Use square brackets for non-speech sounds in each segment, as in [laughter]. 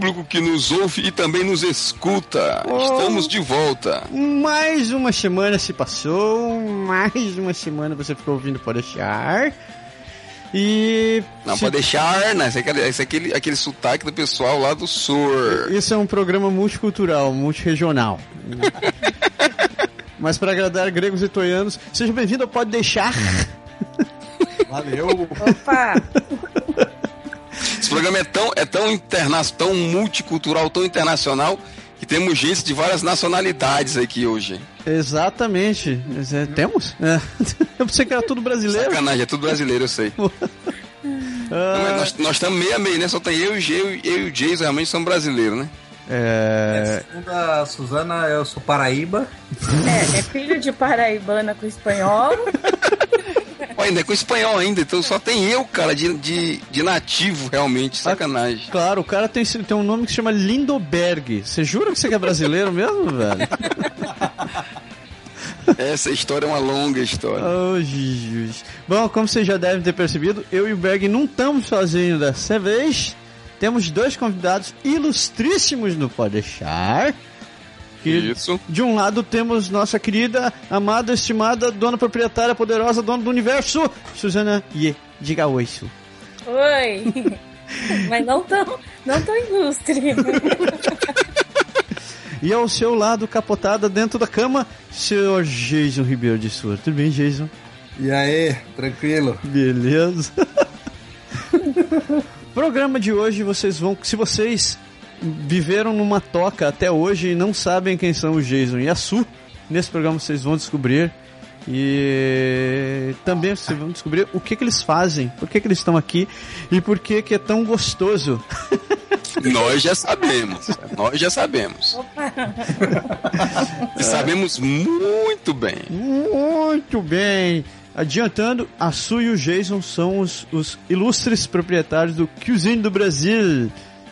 Público que nos ouve e também nos escuta. Oh. Estamos de volta. Mais uma semana se passou, mais uma semana você ficou ouvindo Pode deixar. E. Não se- pode deixar, né? Esse é, aquele, esse é aquele, aquele sotaque do pessoal lá do sul. Isso é um programa multicultural, multiregional. [laughs] Mas para agradar gregos e toianos, seja bem-vindo ao Pode Deixar. Valeu. Opa! [laughs] Esse programa é tão, é tão interna tão multicultural, tão internacional, que temos gente de várias nacionalidades aqui hoje. Exatamente. É, Temos? É. [laughs] Eu pensei que era tudo brasileiro. Sacanagem, é tudo brasileiro, eu sei. Não, mas nós, nós estamos meio a meio, né? Só tem eu, e o G- eu, eu e o Jason realmente são brasileiros, né? É, Segundo a Suzana, eu sou Paraíba. É, é filho de paraibana com espanhol. [laughs] Ainda é com espanhol ainda, então só tem eu, cara, de, de, de nativo, realmente. Sacanagem. Claro, o cara tem, tem um nome que se chama Lindoberg. Você jura que você é brasileiro mesmo, [laughs] velho? Essa história é uma longa história. Oh, Jesus. Bom, como vocês já devem ter percebido, eu e o Berg não estamos sozinhos dessa vez. Temos dois convidados ilustríssimos no Pode Deixar. Que Isso. de um lado temos nossa querida, amada, estimada, dona proprietária, poderosa, dona do universo, Suzana Ye. Diga oi, Su. Oi! [laughs] Mas não tão, não tão ilustre. [laughs] E ao seu lado, capotada dentro da cama, senhor Jason Ribeiro de Souza. Tudo bem, Jason? E aí, tranquilo? Beleza. [laughs] Programa de hoje, vocês vão. Se vocês viveram numa toca até hoje e não sabem quem são o Jason e a Su, nesse programa vocês vão descobrir. E também vocês vão descobrir o que, que eles fazem, por que, que eles estão aqui e por que, que é tão gostoso. [laughs] Nós já sabemos. Nós já sabemos. E sabemos muito bem. Muito bem. Adiantando, a Su e o Jason são os, os ilustres proprietários do Cuisine do Brasil.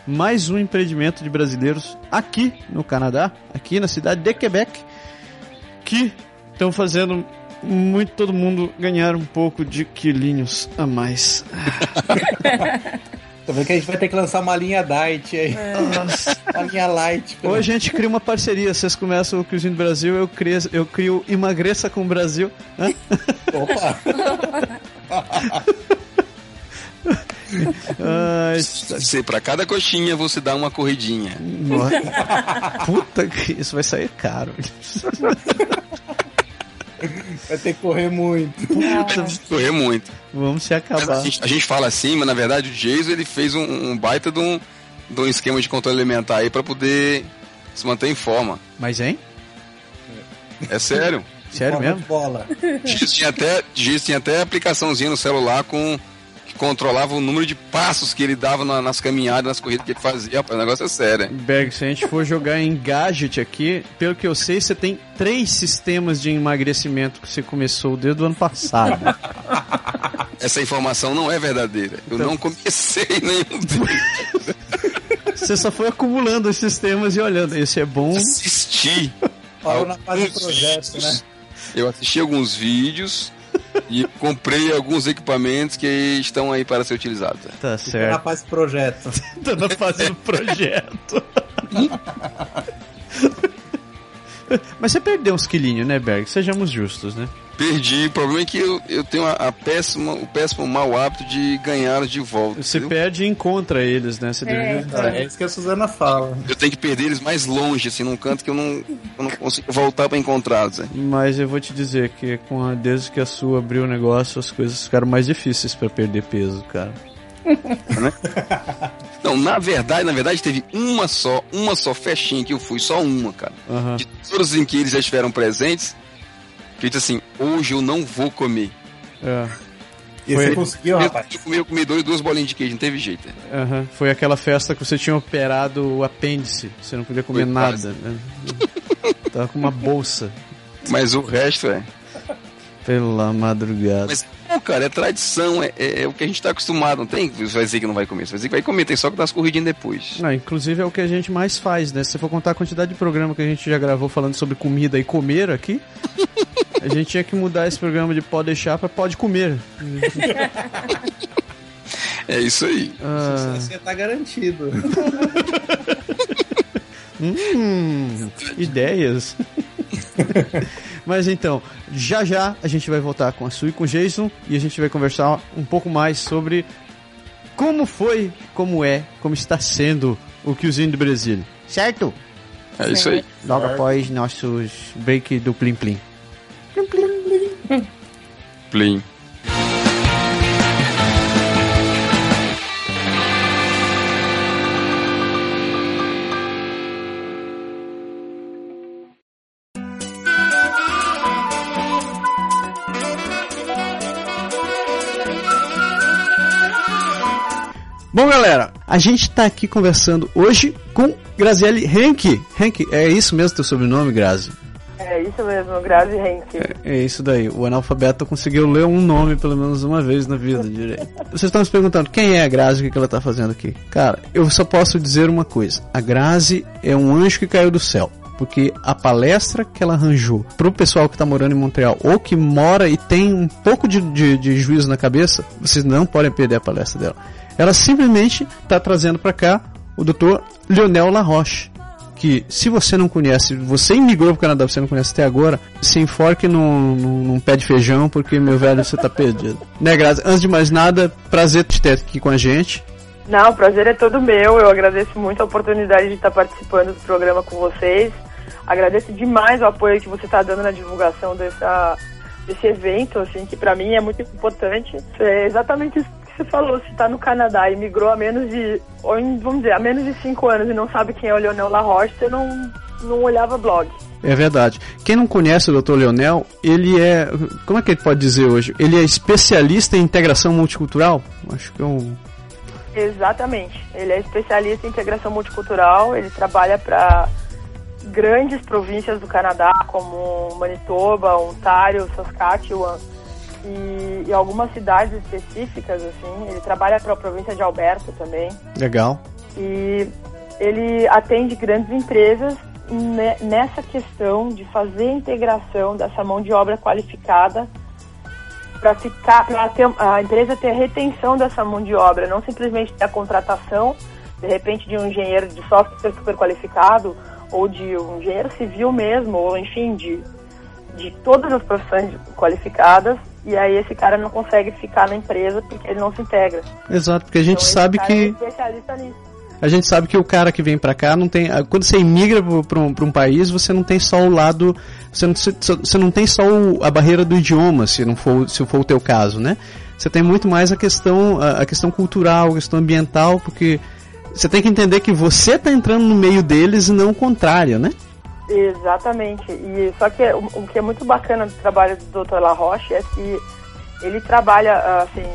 Mais um empreendimento de brasileiros aqui no Canadá, aqui na cidade de Quebec, que estão fazendo muito todo mundo ganhar um pouco de quilinhos a mais. [laughs] Tô vendo que a gente vai ter que lançar uma linha diet aí. Uma linha light. Ou a gente cria uma parceria, vocês começam o Cuisine do Brasil, eu crio, eu crio Emagreça com o Brasil. Hã? Opa! [laughs] Ai, Você, pra cada coxinha, você dá uma corridinha. Puta que isso vai sair caro. Vai ter que correr muito. Correr muito. Vamos se A acabar. gente, a gente fala assim, mas na verdade o Jason ele fez um, um baita de um, de um esquema de controle alimentar aí pra poder se manter em forma. Mas hein? É sério. Sério mesmo? Bola. Giz tinha até, Giz tinha até aplicaçãozinha no celular com controlava o número de passos que ele dava na- nas caminhadas, nas corridas que ele fazia. Rapaz, o negócio é sério. hein? Berg, se a gente for jogar em gadget aqui, pelo que eu sei, você tem três sistemas de emagrecimento que você começou desde o ano passado. [laughs] Essa informação não é verdadeira. Eu Então- não comecei [laughs] nenhum deles. Você só foi acumulando os sistemas e olhando. Esse é bom. Assisti. Parou na fase de alguns projeto, né? Eu assisti alguns vídeos e comprei alguns equipamentos que estão aí para ser utilizados. Tá na certo. fase de projeto. [laughs] Tá na fase do projeto. [laughs] [laughs] Mas você perdeu uns quilinhos, né, Berg? Sejamos justos, né? Perdi. O problema é que eu, eu tenho a, a péssima, o péssimo mau hábito de ganhar de volta. Você entendeu? perde e encontra eles, né? Você É. deve- É isso que a Suzana fala. Eu tenho que perder eles mais longe, assim, num canto que eu não, eu não consigo voltar pra encontrá-los. né? Mas eu vou te dizer que com a, desde que a sua abriu o negócio, as coisas ficaram mais difíceis pra perder peso, cara. [laughs] Não, na verdade, na verdade, teve uma só, uma só festinha que eu fui, só uma, cara. Aham. De todas em que eles já estiveram presentes, que eu disse assim, hoje eu não vou comer. É. E Foi- você conseguiu, Eu, rapaz? eu comi, eu comi dois, duas bolinhas de queijo, não teve jeito. né? Aham. Foi aquela festa que você tinha operado o apêndice. Você não podia comer Foi nada. Né? Tava com uma bolsa Mas o resto é. pela madrugada. Mas, cara, é tradição, é, é- é o que a gente tá acostumado, não tem? Você vai dizer que não vai comer, você vai dizer que vai comer, tem só que dar as corridinhas depois. Não, inclusive é o que a gente mais faz, né? Se você for contar a quantidade de programa que a gente já gravou falando sobre comida e comer aqui, [laughs] a gente tinha que mudar esse programa de pode deixar pra pode comer. É isso aí. Ah, Você tá garantido. [laughs] hum, ideias. [laughs] Mas então, já já a gente vai voltar com a Sue e com o Jason e a gente vai conversar um pouco mais sobre como foi, como é, como está sendo o Killzinho do Brasil. Certo? É isso aí. Logo após nossos break do Plim Plim. Plim. Bom, galera, a gente tá aqui conversando hoje com Graziele Henke. Henke, é isso mesmo teu sobrenome, Grazi? É isso mesmo, Grazi Henke. É isso daí. O analfabeto conseguiu ler um nome pelo menos uma vez na vida direito. Vocês estão se perguntando quem é a Grazi, o que ela tá fazendo aqui? Cara, eu só posso dizer uma coisa. A Grazi é um anjo que caiu do céu. Porque a palestra que ela arranjou pro pessoal que tá morando em Montreal ou que mora e tem um pouco de, de, de juízo na cabeça, vocês não podem perder a palestra dela. Ela simplesmente tá trazendo para cá o Dr. Lionel Laroche que se você não conhece, você imigrou pro Canadá, você não conhece até agora, se enforque num, num, num pé de feijão, porque, meu velho, você tá perdido. Né, Grazi? Antes de mais nada, prazer te ter aqui com a gente. Não, o prazer é todo meu. Eu agradeço muito a oportunidade de estar participando do programa com vocês. Agradeço demais o apoio que você está dando na divulgação dessa, desse evento, assim, que para mim é muito importante. É exatamente isso você falou. Se está no Canadá e migrou há menos de, ou vamos dizer, há menos de cinco anos e não sabe quem é o Leonel Laroche, você não, não olhava blog. É verdade. Quem não conhece o Dr. Leonel, ele é. Como é que ele pode dizer hoje? Ele é especialista em integração multicultural? Acho que é um. Exatamente. Ele é especialista em integração multicultural. Ele trabalha para grandes províncias do Canadá, como Manitoba, Ontário, Saskatchewan e, e algumas cidades específicas. Assim, ele trabalha para a província de Alberta também. Legal. E ele atende grandes empresas ne- nessa questão de fazer a integração dessa mão de obra qualificada para ficar, para a empresa ter a retenção dessa mão de obra, não simplesmente ter a contratação, de repente, de um engenheiro de software super qualificado, ou de um engenheiro civil mesmo, ou enfim, de, de todas as profissões qualificadas, e aí esse cara não consegue ficar na empresa porque ele não se integra. Exato, porque a gente Então, sabe que. É nisso. A gente sabe que o cara que vem pra cá não tem. ah, Quando você imigra para um, um país, você não tem só o lado. Você não, você não tem só o- a barreira do idioma, se não for, se for o teu caso, né? Você tem muito mais a questão, a, a questão cultural, a questão ambiental, porque você tem que entender que você tá entrando no meio deles e não o contrário, né? Exatamente. E só que o, o que é muito bacana do trabalho do Dr. La Roche é que ele trabalha assim,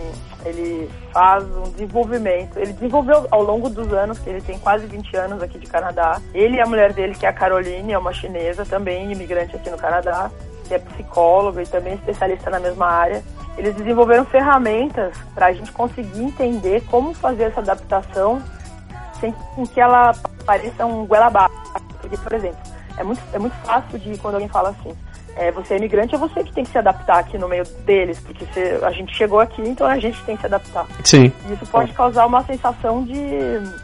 ele faz um desenvolvimento. Ele desenvolveu ao longo dos anos, que ele tem quase 20 anos aqui de Canadá. Ele e a mulher dele, que é a Caroline, é uma chinesa, também imigrante aqui no Canadá, que é psicóloga e também especialista na mesma área. Eles desenvolveram ferramentas para a gente conseguir entender como fazer essa adaptação sem que ela pareça um goela. Porque, por exemplo, é muito, é muito fácil de quando alguém fala assim, é, você é imigrante, é você que tem que se adaptar aqui no meio deles, porque você, a gente chegou aqui, então a gente tem que se adaptar. Sim. E isso pode causar uma sensação de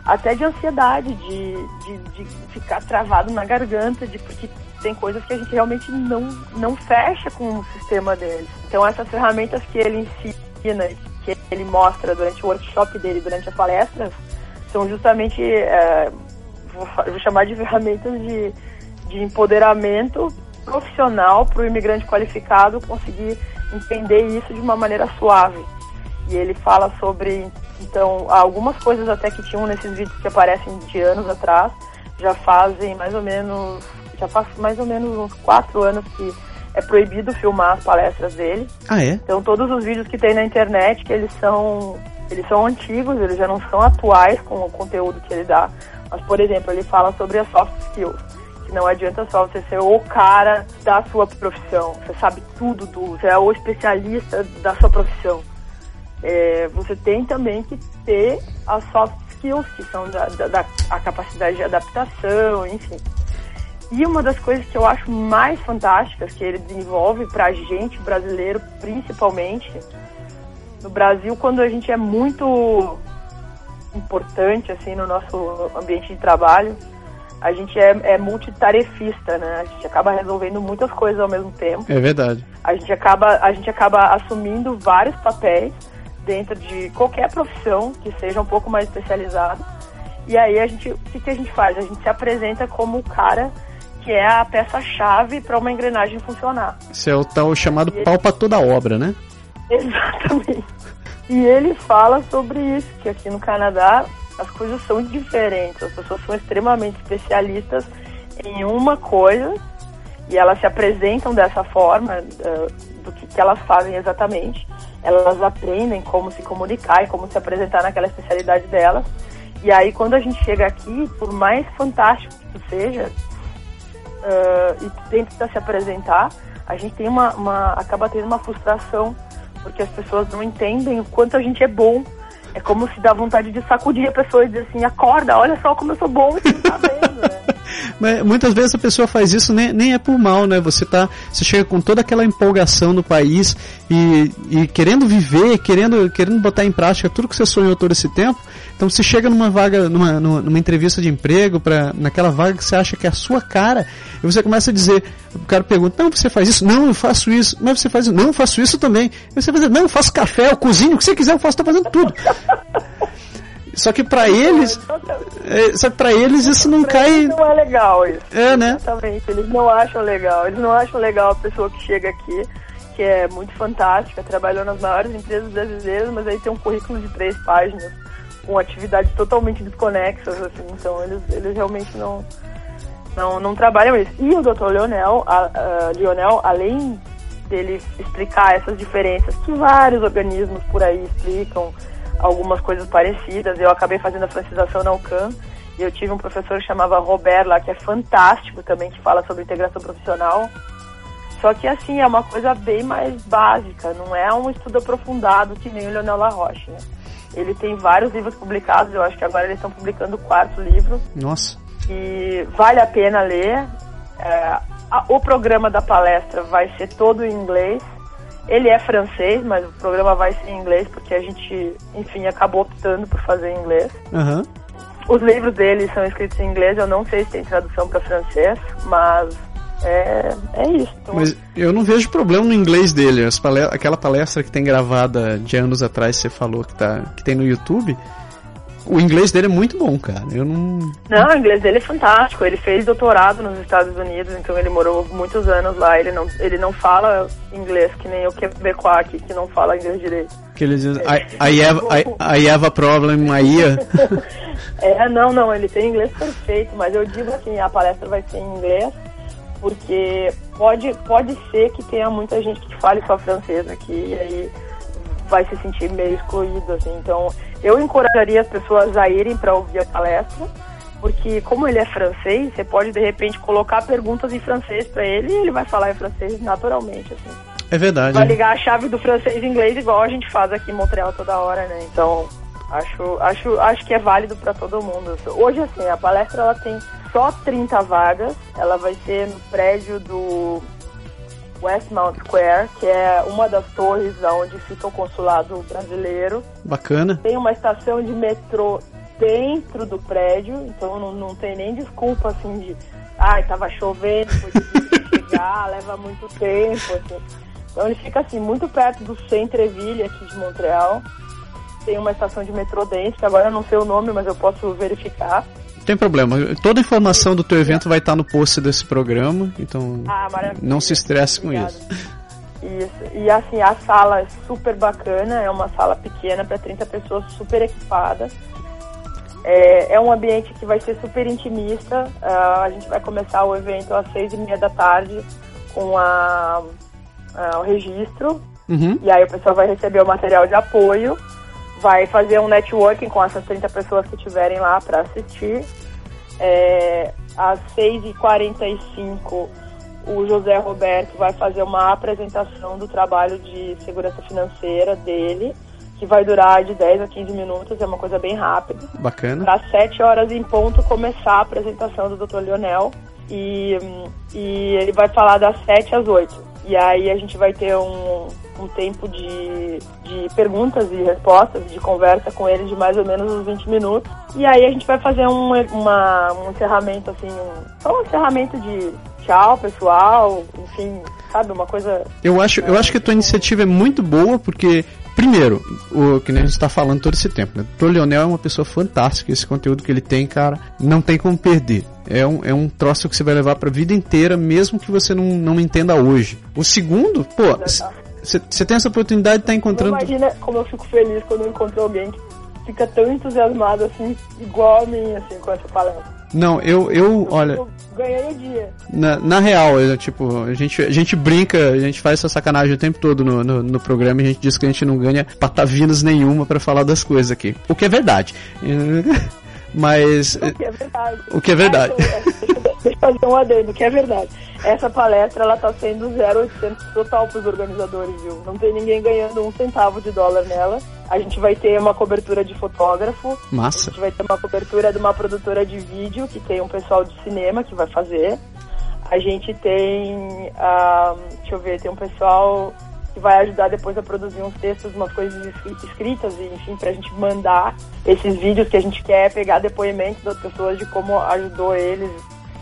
até de ansiedade, de, de, de ficar travado na garganta, de porque tem coisas que a gente realmente não, não fecha com o sistema deles. Então essas ferramentas que ele ensina, que ele mostra durante o workshop dele, durante as palestras, são justamente, é, vou, vou chamar de ferramentas de, de empoderamento profissional para o imigrante qualificado conseguir entender isso de uma maneira suave. E ele fala sobre, então, algumas coisas até que tinham nesses vídeos que aparecem de anos atrás, já fazem mais ou menos, já faz mais ou menos uns quatro anos que é proibido filmar as palestras dele. Ah, é? Então todos os vídeos que tem na internet, que eles são, eles são antigos, eles já não são atuais com o conteúdo que ele dá. Mas, por exemplo, ele fala sobre as soft skills que não adianta só você ser o cara da sua profissão. Você sabe tudo, do, você é o especialista da sua profissão. É, você tem também que ter as soft skills, que são da, da, da, a capacidade de adaptação, enfim. E uma das coisas que eu acho mais fantásticas que ele desenvolve pra gente, brasileiro, principalmente, no Brasil, quando a gente é muito importante, assim, no nosso ambiente de trabalho, a gente é, é multitarefista, né? A gente acaba resolvendo muitas coisas ao mesmo tempo. É verdade. A gente acaba, a gente acaba assumindo vários papéis dentro de qualquer profissão que seja um pouco mais especializado. E aí a gente, o que, que a gente faz? A gente se apresenta como o cara que é a peça-chave para uma engrenagem funcionar. Isso é o tal chamado pau para toda obra, né? [laughs] Exatamente. E ele fala sobre isso, que aqui no Canadá as coisas são diferentes. As pessoas são extremamente especialistas em uma coisa e elas se apresentam dessa forma, uh, do que, que, elas fazem exatamente. Elas aprendem como se comunicar e como se apresentar naquela especialidade delas. E aí, quando a gente chega aqui, por mais fantástico que seja, uh, e tenta se apresentar, a gente tem uma, uma, acaba tendo uma frustração, porque as pessoas não entendem o quanto a gente é bom é como se dá vontade de sacudir a pessoa e dizer assim, acorda, olha só como eu sou bom, você não tá vendo, né? [laughs] Mas muitas vezes a pessoa faz isso nem, nem é por mal, né? Você tá, você chega com toda aquela empolgação no país e, e querendo viver, querendo, querendo botar em prática tudo que você sonhou todo esse tempo. Então você chega numa vaga, numa, numa entrevista de emprego, para naquela vaga que você acha que é a sua cara, e você começa a dizer, o cara pergunta, não, você faz isso? Não, eu faço isso. Mas você faz isso? Não, eu faço isso também. E você dizer, não, eu faço café, eu cozinho, o que você quiser, eu faço, tô fazendo tudo. [laughs] Só que para eles, é, só que para eles isso não pra cai. Não é legal isso. É, né? Exatamente. Eles não acham legal. Eles não acham legal a pessoa que chega aqui, que é muito fantástica, trabalhou nas maiores empresas brasileiras, mas aí tem um currículo de três páginas com atividades totalmente desconexas, assim. Então eles, eles realmente não, não, não trabalham isso. E o Dr. Leonel, a, a, Lionel, além dele explicar essas diferenças que vários organismos por aí explicam algumas coisas parecidas. Eu acabei fazendo a francização na UCAM e eu tive um professor que chamava Robert lá, que é fantástico também, que fala sobre integração profissional. Só que assim, é uma coisa bem mais básica, não é um estudo aprofundado que nem o Leonel Laroche, né? Ele tem vários livros publicados, eu acho que agora eles estão publicando o quarto livro. Nossa. E vale a pena ler. É, a, o programa da palestra vai ser todo em inglês. Ele é francês, mas o programa vai ser em inglês porque a gente, enfim, acabou optando por fazer em inglês. Uhum. Os livros dele são escritos em inglês, eu não sei se tem tradução para francês, mas é, é isso. Mas eu não vejo problema no inglês dele. Palestra, aquela palestra que tem gravada de anos atrás, você falou que, tá, que tem no YouTube. O inglês dele é muito bom, cara. Eu não. Não, o inglês dele é fantástico. Ele fez doutorado nos Estados Unidos, então ele morou muitos anos lá. Ele não, ele não fala inglês que nem o Quebecois aqui, que não fala inglês direito. Que ele diz, I, I, have, I, I have a problem ear. [laughs] é, não, não, ele tem inglês perfeito, mas eu digo assim, a palestra vai ser em inglês porque pode, pode ser que tenha muita gente que fale só francês aqui e aí vai se sentir meio excluído, assim. Então, eu encorajaria as pessoas a irem para ouvir a palestra, porque como ele é francês, você pode de repente colocar perguntas em francês para ele e ele vai falar em francês naturalmente, assim. É verdade. Vai ligar a chave do francês e inglês igual a gente faz aqui em Montreal toda hora, né? Então, acho, acho, acho que é válido para todo mundo. Hoje, assim, a palestra ela tem só 30 vagas. Ela vai ser no prédio do Westmount Square, que é uma das torres onde fica o consulado brasileiro. Bacana. Tem uma estação de metrô dentro do prédio, então não, não tem nem desculpa assim de ai, tava chovendo, difícil [laughs] chegar, leva muito tempo, assim. Então ele fica assim, muito perto do Centreville aqui de Montreal. Tem uma estação de metrô dentro, que agora eu não sei o nome, mas eu posso verificar. Não tem problema. Toda a informação do teu evento vai estar no post desse programa, então Ah, não se estresse com isso. Isso. E assim, a sala é super bacana, é uma sala pequena para 30 pessoas, super equipada. É, é um ambiente que vai ser super intimista. Ah, a gente vai começar o evento às seis e meia da tarde com a, a- o registro. Uhum. E aí o pessoal vai receber o material de apoio, vai fazer um networking com essas 30 pessoas que estiverem lá para assistir. É, às 6h45, o José Roberto vai fazer uma apresentação do trabalho de segurança financeira dele, que vai durar de 10 a 15 minutos, é uma coisa bem rápida. Bacana. Para 7 horas em ponto começar a apresentação do Dr. Lionel e, e ele vai falar das 7 às 8. E aí a gente vai ter um, um tempo de, de perguntas e respostas, de conversa com ele de mais ou menos uns 20 minutos. E aí a gente vai fazer um, uma, um encerramento, assim, um, só um encerramento de tchau, pessoal, enfim, sabe, uma coisa Eu acho, eu acho que a tua iniciativa é muito boa, porque, primeiro, o que nem a gente tá falando todo esse tempo, né? O Leonel é uma pessoa fantástica, esse conteúdo que ele tem, cara, não tem como perder. É um, é um troço que você vai levar pra vida inteira, mesmo que você não, não entenda hoje. O segundo, pô, você tem essa oportunidade de estar Não encontrando. imagina como eu fico feliz quando eu encontro alguém que fica tão entusiasmado assim, igual a mim, assim, com essa palestra. Não, eu, eu, olha, Eu ganhei o dia. Na, na real, é, tipo, a gente, a gente brinca, a gente faz essa sacanagem o tempo todo no, no, no programa e a gente diz que a gente não ganha patavinas nenhuma pra falar das coisas aqui. O que é verdade. [laughs] Mas. O que é verdade. O que é verdade. Ah, então, é, eu- deixa eu fazer um adendo, o que é verdade. Essa palestra, ela tá sendo 0,800 total pros organizadores, viu? Não tem ninguém ganhando um centavo de dólar nela. A gente vai ter uma cobertura de fotógrafo, a Massa. gente vai ter uma cobertura de uma produtora de vídeo, que tem um pessoal de cinema que vai fazer. A gente tem, ah, deixa eu ver, tem um pessoal que vai ajudar depois a produzir uns textos, umas coisas escri- escritas, enfim, pra gente mandar esses vídeos que a gente quer, pegar depoimentos das pessoas de como ajudou eles,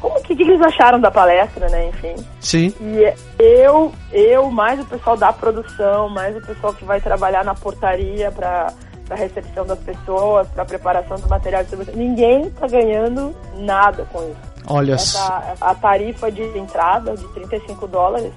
como que, que eles acharam da palestra, né, enfim. Sim. E eu, eu, mais o pessoal da produção, mais o pessoal que vai trabalhar na portaria para a recepção das pessoas, para a preparação do material de ninguém tá ganhando nada com isso. Olha só. Essa, a tarifa de entrada de 35 dólares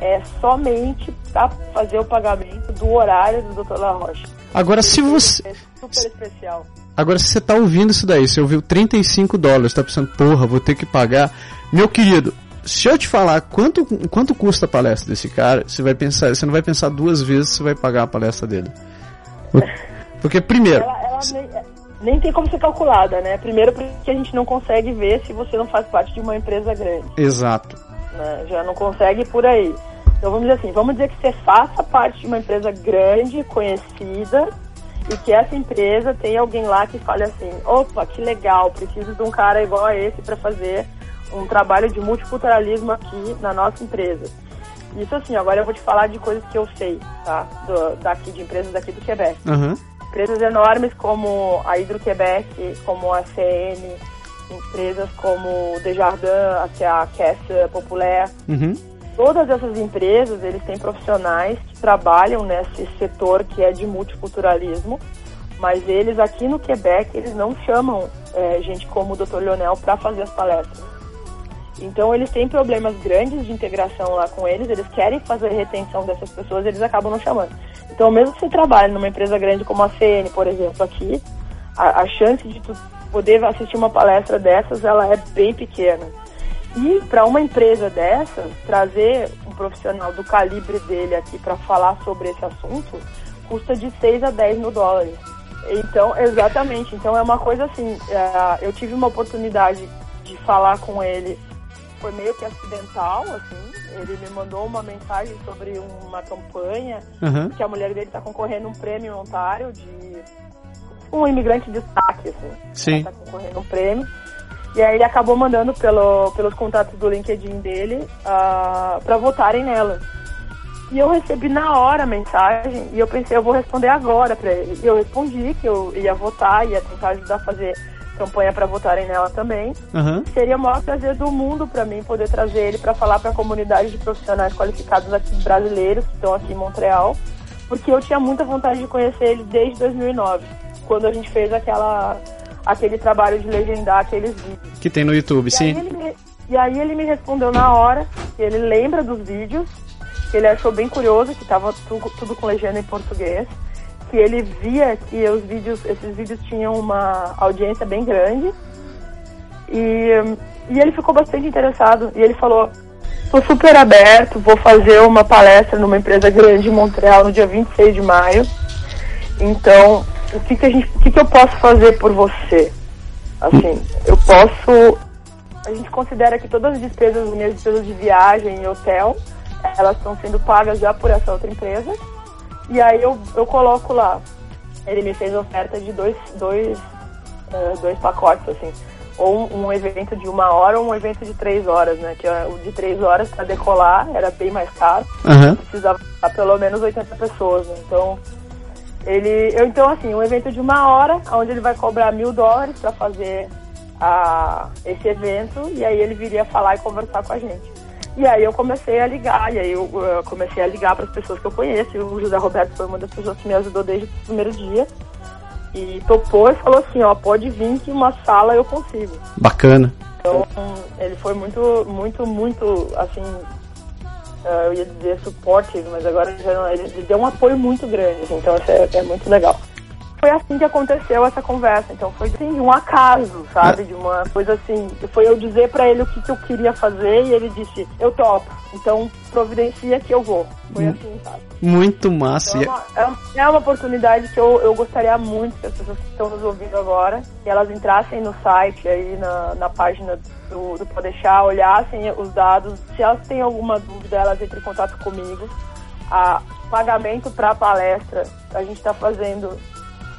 é somente para fazer o pagamento do horário do Dr. La Roche. Agora, se você. É super especial. Agora, se você tá ouvindo isso daí, você ouviu 35 dólares, tá pensando, porra, vou ter que pagar. Meu querido, se eu te falar quanto, quanto custa a palestra desse cara, você vai pensar, você não vai pensar duas vezes se vai pagar a palestra dele. Porque, primeiro, Ela, ela nem, nem tem como ser calculada, né? Primeiro porque a gente não consegue ver se você não faz parte de uma empresa grande. exato. Né? Já não consegue por aí. Então vamos dizer assim, vamos dizer que você faça parte de uma empresa grande, conhecida, e que essa empresa tem alguém lá que fale assim, opa, que legal, preciso de um cara igual a esse para fazer um trabalho de multiculturalismo aqui na nossa empresa. Isso assim, agora eu vou te falar de coisas que eu sei, tá? Do, daqui, de empresas daqui do Quebec Aham. empresas enormes como a Hidro-Quebec, como a CN, empresas como Desjardins, até a Caisse Populaire. Uhum. Todas essas empresas, eles têm profissionais que trabalham nesse setor que é de multiculturalismo, mas eles aqui no Quebec, eles não chamam eh, gente como o Dr. Leonel para fazer as palestras. Então eles têm problemas grandes de integração lá com eles, eles querem fazer retenção dessas pessoas, eles acabam não chamando. Então mesmo que você trabalhe numa empresa grande como a CN, por exemplo, aqui, a, a chance de tu poder assistir uma palestra dessas, ela é bem pequena. E para uma empresa dessas, trazer um profissional do calibre dele aqui para falar sobre esse assunto, custa de 6 a 10 mil dólares. Então, exatamente. Então é uma coisa assim, eh, eu tive uma oportunidade de falar com ele foi meio que acidental, assim. Ele me mandou uma mensagem sobre uma campanha Aham. que a mulher dele está concorrendo a um prêmio em Ontário de um imigrante de destaque, assim. Sim. Tá concorrendo um prêmio. E aí ele acabou mandando pelo, pelos contatos do LinkedIn dele uh, para votarem nela. E eu recebi na hora a mensagem e eu pensei, eu vou responder agora para ele. E eu respondi que eu ia votar, ia tentar ajudar a fazer campanha para votarem nela também. Aham. Seria o maior prazer do mundo para mim poder trazer ele para falar para a comunidade de profissionais qualificados aqui brasileiros que estão aqui em Montreal, porque eu tinha muita vontade de conhecer ele desde 2009, quando a gente fez aquela aquele trabalho de legendar aqueles vídeos. Que tem no YouTube, E aí, sim. ele me, e aí ele me respondeu na hora que ele lembra dos vídeos, que ele achou bem curioso, que estava tudo, tudo com legenda em português, que ele via que os vídeos, esses vídeos tinham uma audiência bem grande. E, e ele ficou bastante interessado. E ele falou, estou super aberto, vou fazer uma palestra numa empresa grande em Montreal no dia 26 de maio. Então, o que, que, a gente, o que, que eu posso fazer por você? Assim, eu posso. A gente considera que todas as despesas, minhas despesas de viagem e hotel, elas estão sendo pagas já por essa outra empresa. E aí eu, eu coloco lá. Ele me fez oferta de dois, dois, eh, dois pacotes, assim. Ou um, evento de uma hora ou um evento de três horas, né? Que é o de três horas para decolar era bem mais caro Aham. precisava pelo menos 80 pessoas, né? Então, ele. Eu, então, assim, um evento de uma hora, onde ele vai cobrar mil dólares para fazer a, esse evento, e aí ele viria falar e conversar com a gente. E aí eu comecei a ligar, e aí eu, eh, comecei a ligar para as pessoas que eu conheço, e o José Roberto foi uma das pessoas que me ajudou desde o primeiro dia. E topou e falou assim, ó, pode vir que uma sala eu consigo. Bacana. Então, ele foi muito, muito, muito, assim, eu ia dizer supportive, mas agora já ele deu um apoio muito grande, assim, então é, é muito legal. Foi assim que aconteceu essa conversa, então foi assim, de um acaso, sabe? De uma coisa assim, foi eu dizer pra ele o que, que eu queria fazer e ele disse, eu topo, então providencia que eu vou. Foi assim, sabe? Muito massa. Então, é, uma, é- é uma oportunidade que eu, eu gostaria muito que as pessoas que estão nos ouvindo agora, que elas entrassem no site aí, na, na página do, do Podeixar, olhassem os dados. Se elas têm alguma dúvida, elas entrem em contato comigo. A pagamento para a palestra, a gente está fazendo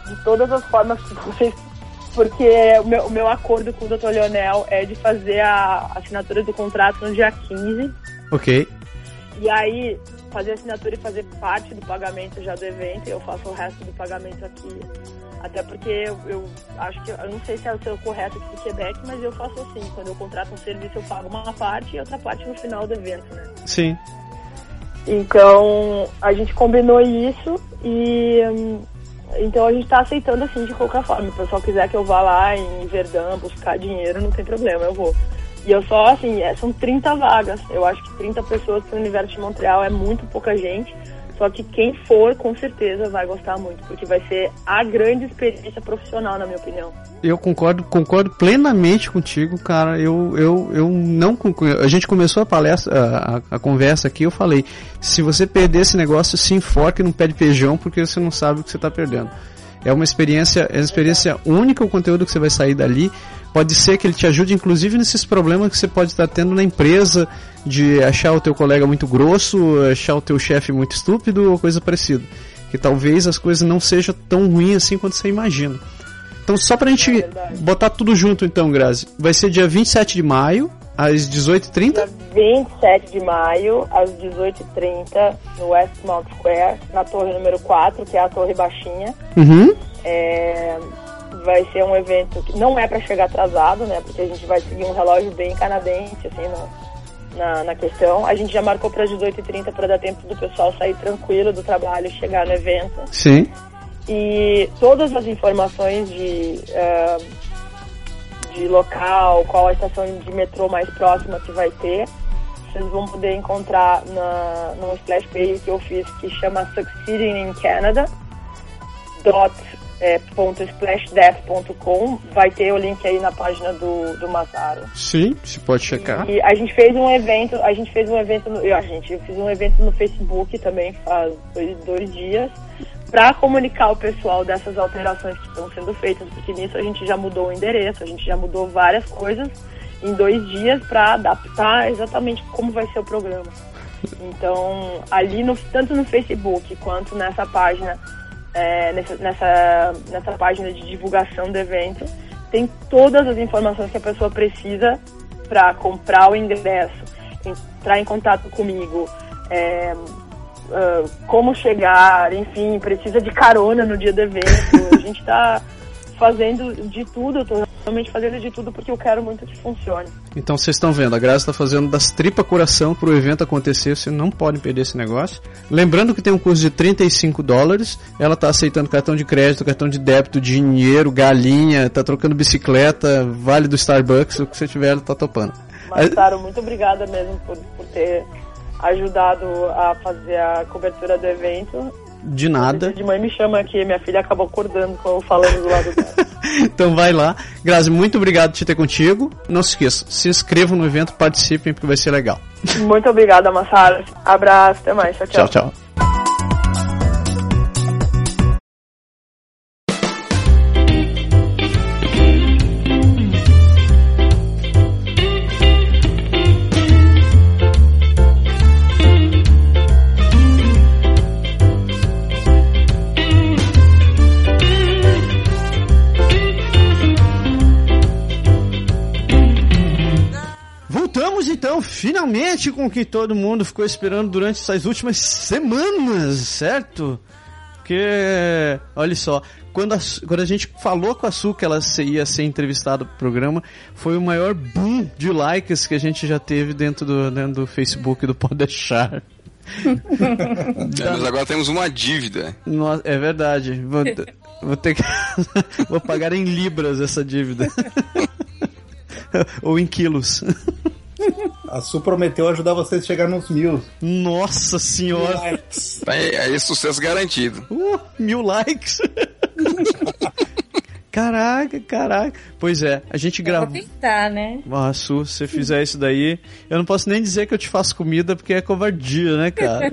de todas as formas [laughs] que vocês porque o meu, o meu acordo com o Dr. Leonel é de fazer a assinatura do contrato no dia 15 Ok. e aí, fazer assinatura e fazer parte do pagamento já do evento, eu faço o resto do pagamento aqui. Até porque eu, eu acho que, eu não sei se é o seu correto aqui no Quebec, mas eu faço assim, quando eu contrato um serviço eu pago uma parte e outra parte no final do evento, né? Sim. Então, a gente combinou isso e hum, então a gente tá aceitando assim de qualquer forma. Se o pessoal quiser que eu vá lá em Verdun buscar dinheiro, não tem problema, eu vou. E eu só, assim, é, são 30 vagas. Eu acho que 30 pessoas para o universo de Montreal é muito pouca gente. Só que quem for, com certeza vai gostar muito, porque vai ser a grande experiência profissional, na minha opinião. Eu concordo, concordo plenamente contigo, cara. Eu, eu, eu não. A gente começou a palestra, a, a- a conversa aqui, eu falei, se você perder esse negócio, se enfoque no pé de feijão, porque você não sabe o que você está perdendo. É uma experiência, é uma experiência única o conteúdo que você vai sair dali. Pode ser que ele te ajude, inclusive, nesses problemas que você pode estar tendo na empresa, de achar o teu colega muito grosso, achar o teu chefe muito estúpido ou coisa parecida. Que talvez as coisas não sejam tão ruins assim quanto você imagina. Então, só pra gente verdade. botar tudo junto, então, Grazi. Vai ser dia 27 de maio, às 18h30? Dia 27 de maio, às 18h30, no Westmount Square, na torre número 4, que é a torre baixinha. Uhum. É, vai ser um evento que não é para chegar atrasado, né? Porque a gente vai seguir um relógio bem canadense, assim, na, na, na questão. A gente já marcou para as 18h30 para dar tempo do pessoal sair tranquilo do trabalho e chegar no evento. Sim. E todas as informações de, eh, de local, qual a estação de metrô mais próxima que vai ter, vocês vão poder encontrar na, numa splash page que eu fiz que chama Succeeding in Canada dot, splashdef.com vai ter o link aí na página do, do Massaro. Sim, você pode checar. E a gente fez um evento, a gente fez um evento, no, eu, a gente, eu fiz um evento no Facebook também faz dois, dois dias para comunicar o pessoal dessas alterações que estão sendo feitas, porque nisso a gente já mudou o endereço, a gente já mudou várias coisas em dois dias para adaptar exatamente como vai ser o programa. Então, ali no, tanto no Facebook quanto nessa página, é, nessa, nessa, nessa página de divulgação do evento, tem todas as informações que a pessoa precisa para comprar o ingresso, entrar em contato comigo, é, uh, como chegar, enfim, precisa de carona no dia do evento. A gente está fazendo de tudo, eu realmente fazendo de tudo porque eu quero muito que funcione. Então vocês estão vendo, a Graça está fazendo das tripa coração pro evento acontecer, vocês não podem perder esse negócio. Lembrando que tem um custo de 35 dólares, ela está aceitando cartão de crédito, cartão de débito, dinheiro, galinha, tá trocando bicicleta, vale do Starbucks, o que você tiver, ela tá topando. Mas, Taro, muito obrigada mesmo por, por ter ajudado a fazer a cobertura do evento de nada. De mãe me chama aqui, minha filha acabou acordando com eu falando do lado dela. [laughs] então vai lá. Grazi, muito obrigado por te ter contigo. Não se esqueça, se inscrevam no evento, participem porque vai ser legal. Muito obrigada, Massara. Abraço, até mais. Tchau, tchau. Tchau, tchau. Finalmente, com o que todo mundo ficou esperando durante essas últimas semanas, certo? Porque, olha só, quando a, quando a gente falou com a Su que ela ia ser entrevistada pro programa, foi o maior boom de likes que a gente já teve dentro do, dentro do Facebook do Pode Deixar. É, [laughs] mas agora temos uma dívida. Nossa, é verdade. Vou, vou ter que. [laughs] vou pagar em libras essa dívida. [laughs] Ou em quilos. A Su prometeu ajudar vocês a chegar nos mil. Nossa senhora! Aí, aí sucesso garantido. Uh, mil likes! [laughs] Caraca, caraca. Pois é, a gente gravou. vou tentar, né? Ah, Su, se você fizer isso daí, eu não posso nem dizer que eu te faço comida porque é covardia, né, cara?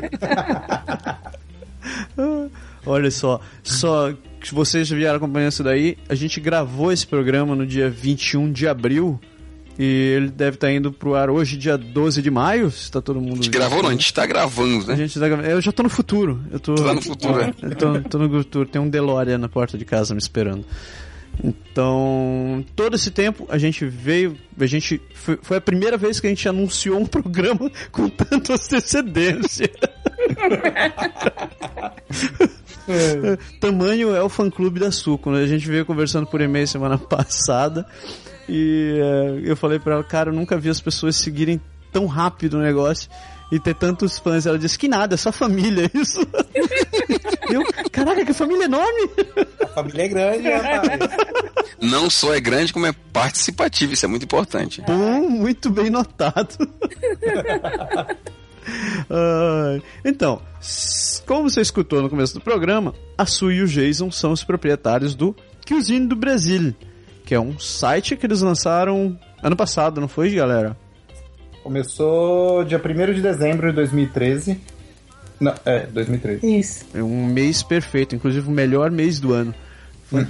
[laughs] Olha só, só que vocês vieram acompanhando isso daí, a gente gravou esse programa no dia 21 de abril e ele deve estar indo pro ar hoje, dia 12 de maio, se tá todo mundo... A gente gravou não, a gente tá gravando, A né? gente tá gravando. Eu já tô no futuro. Eu tô, Tá no futuro, é. Eu tô, tô no futuro. Tem um DeLorean na porta de casa me esperando. Então, todo esse tempo a gente veio, a gente foi, foi a primeira vez que a gente anunciou um programa [laughs] com tanta antecedência. [laughs] Tamanho é o fã clube da Suco, né? A gente veio conversando por e-mail semana passada e eh, eu falei pra ela, cara, eu nunca vi as pessoas seguirem tão rápido o negócio e ter tantos fãs. Ela disse que nada, é só família isso. [laughs] eu, caraca, que família enorme! A família é grande, rapaz. Não só é grande, como é participativo, isso é muito importante. Bom, muito bem notado. [laughs] Ai, então, como você escutou no começo do programa, a Su e o Jason são os proprietários do Cuisine do Brasil, que é um site que eles lançaram ano passado, não foi, galera? Começou dia 1 de dezembro de 2013. Não, é, 2013. Isso. É um mês perfeito, inclusive o melhor mês do ano. Foi-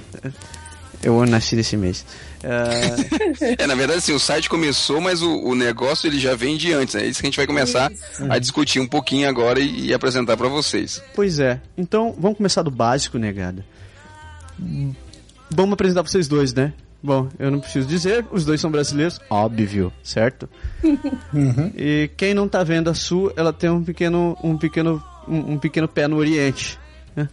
Eu nasci nesse mês. É, É, na verdade, assim, o site começou, mas o, o negócio ele já vem de antes, né? É isso que a gente vai começar a discutir um pouquinho agora e, e apresentar pra vocês. Pois é. Então, vamos começar do básico, negada. Vamos apresentar pra vocês dois, né? Bom, eu não preciso dizer, os dois são brasileiros, óbvio, certo? [laughs] E quem não tá vendo a Su, ela tem um pequeno, um pequeno, um, um pequeno pé no Oriente.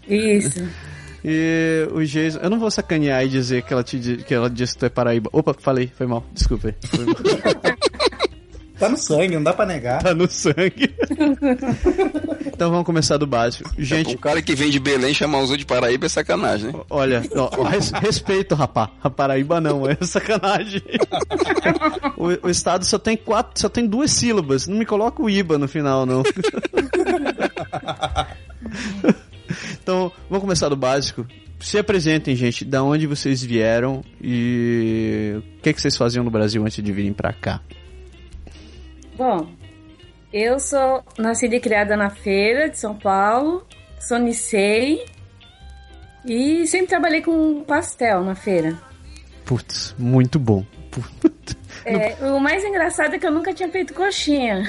Isso. [laughs] E o Jason, eu não vou sacanear e dizer que ela te que ela disse que tu é Paraíba. Opa, falei, foi mal, desculpa. Foi mal. [laughs] Tá no sangue, não dá pra negar. tá no sangue. [laughs] então vamos começar do básico. Gente, O cara que vem de Belém chamar os outros de Paraíba é sacanagem, né? Olha, ó, res- respeito, rapá. A Paraíba não, é sacanagem. o, o estado só tem quatro, só tem duas sílabas. Não me coloca o IBA no final, não. [laughs] então, vamos começar do básico. Se apresentem, gente, da onde vocês vieram e o que, que vocês faziam no Brasil antes de virem pra cá. Bom, eu sou nascida e criada na feira de São Paulo, sou Nicei e sempre trabalhei com pastel na feira. Putz, muito bom. Putz. É, o mais engraçado é que eu nunca tinha feito coxinha.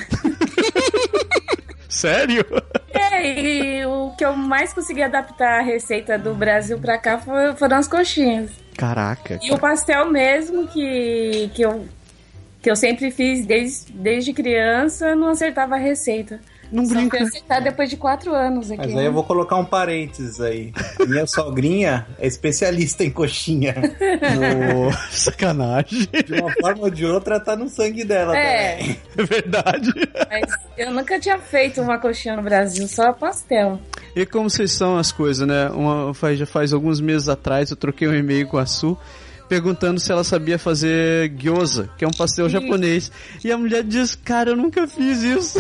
[laughs] Sério? É, e o que eu mais consegui adaptar a receita do Brasil pra cá foram as coxinhas. Caraca. E o pastel mesmo, que, que, eu, que eu sempre fiz desde, desde criança, não acertava a receita. Não Só brinca. acertar depois de quatro anos aqui. Mas né? aí eu vou colocar um parênteses aí. Minha sogrinha é especialista em coxinha. Ô, [laughs] sacanagem. De uma forma ou de outra, tá no sangue dela É, também. É verdade. mas eu nunca tinha feito uma coxinha no Brasil, só pastel. E como vocês são as coisas, né? Uma, faz, já faz alguns meses atrás eu troquei um e-mail com a Su perguntando se ela sabia fazer gyoza, que é um pastel Sim. japonês. E a mulher diz, cara, eu nunca fiz isso.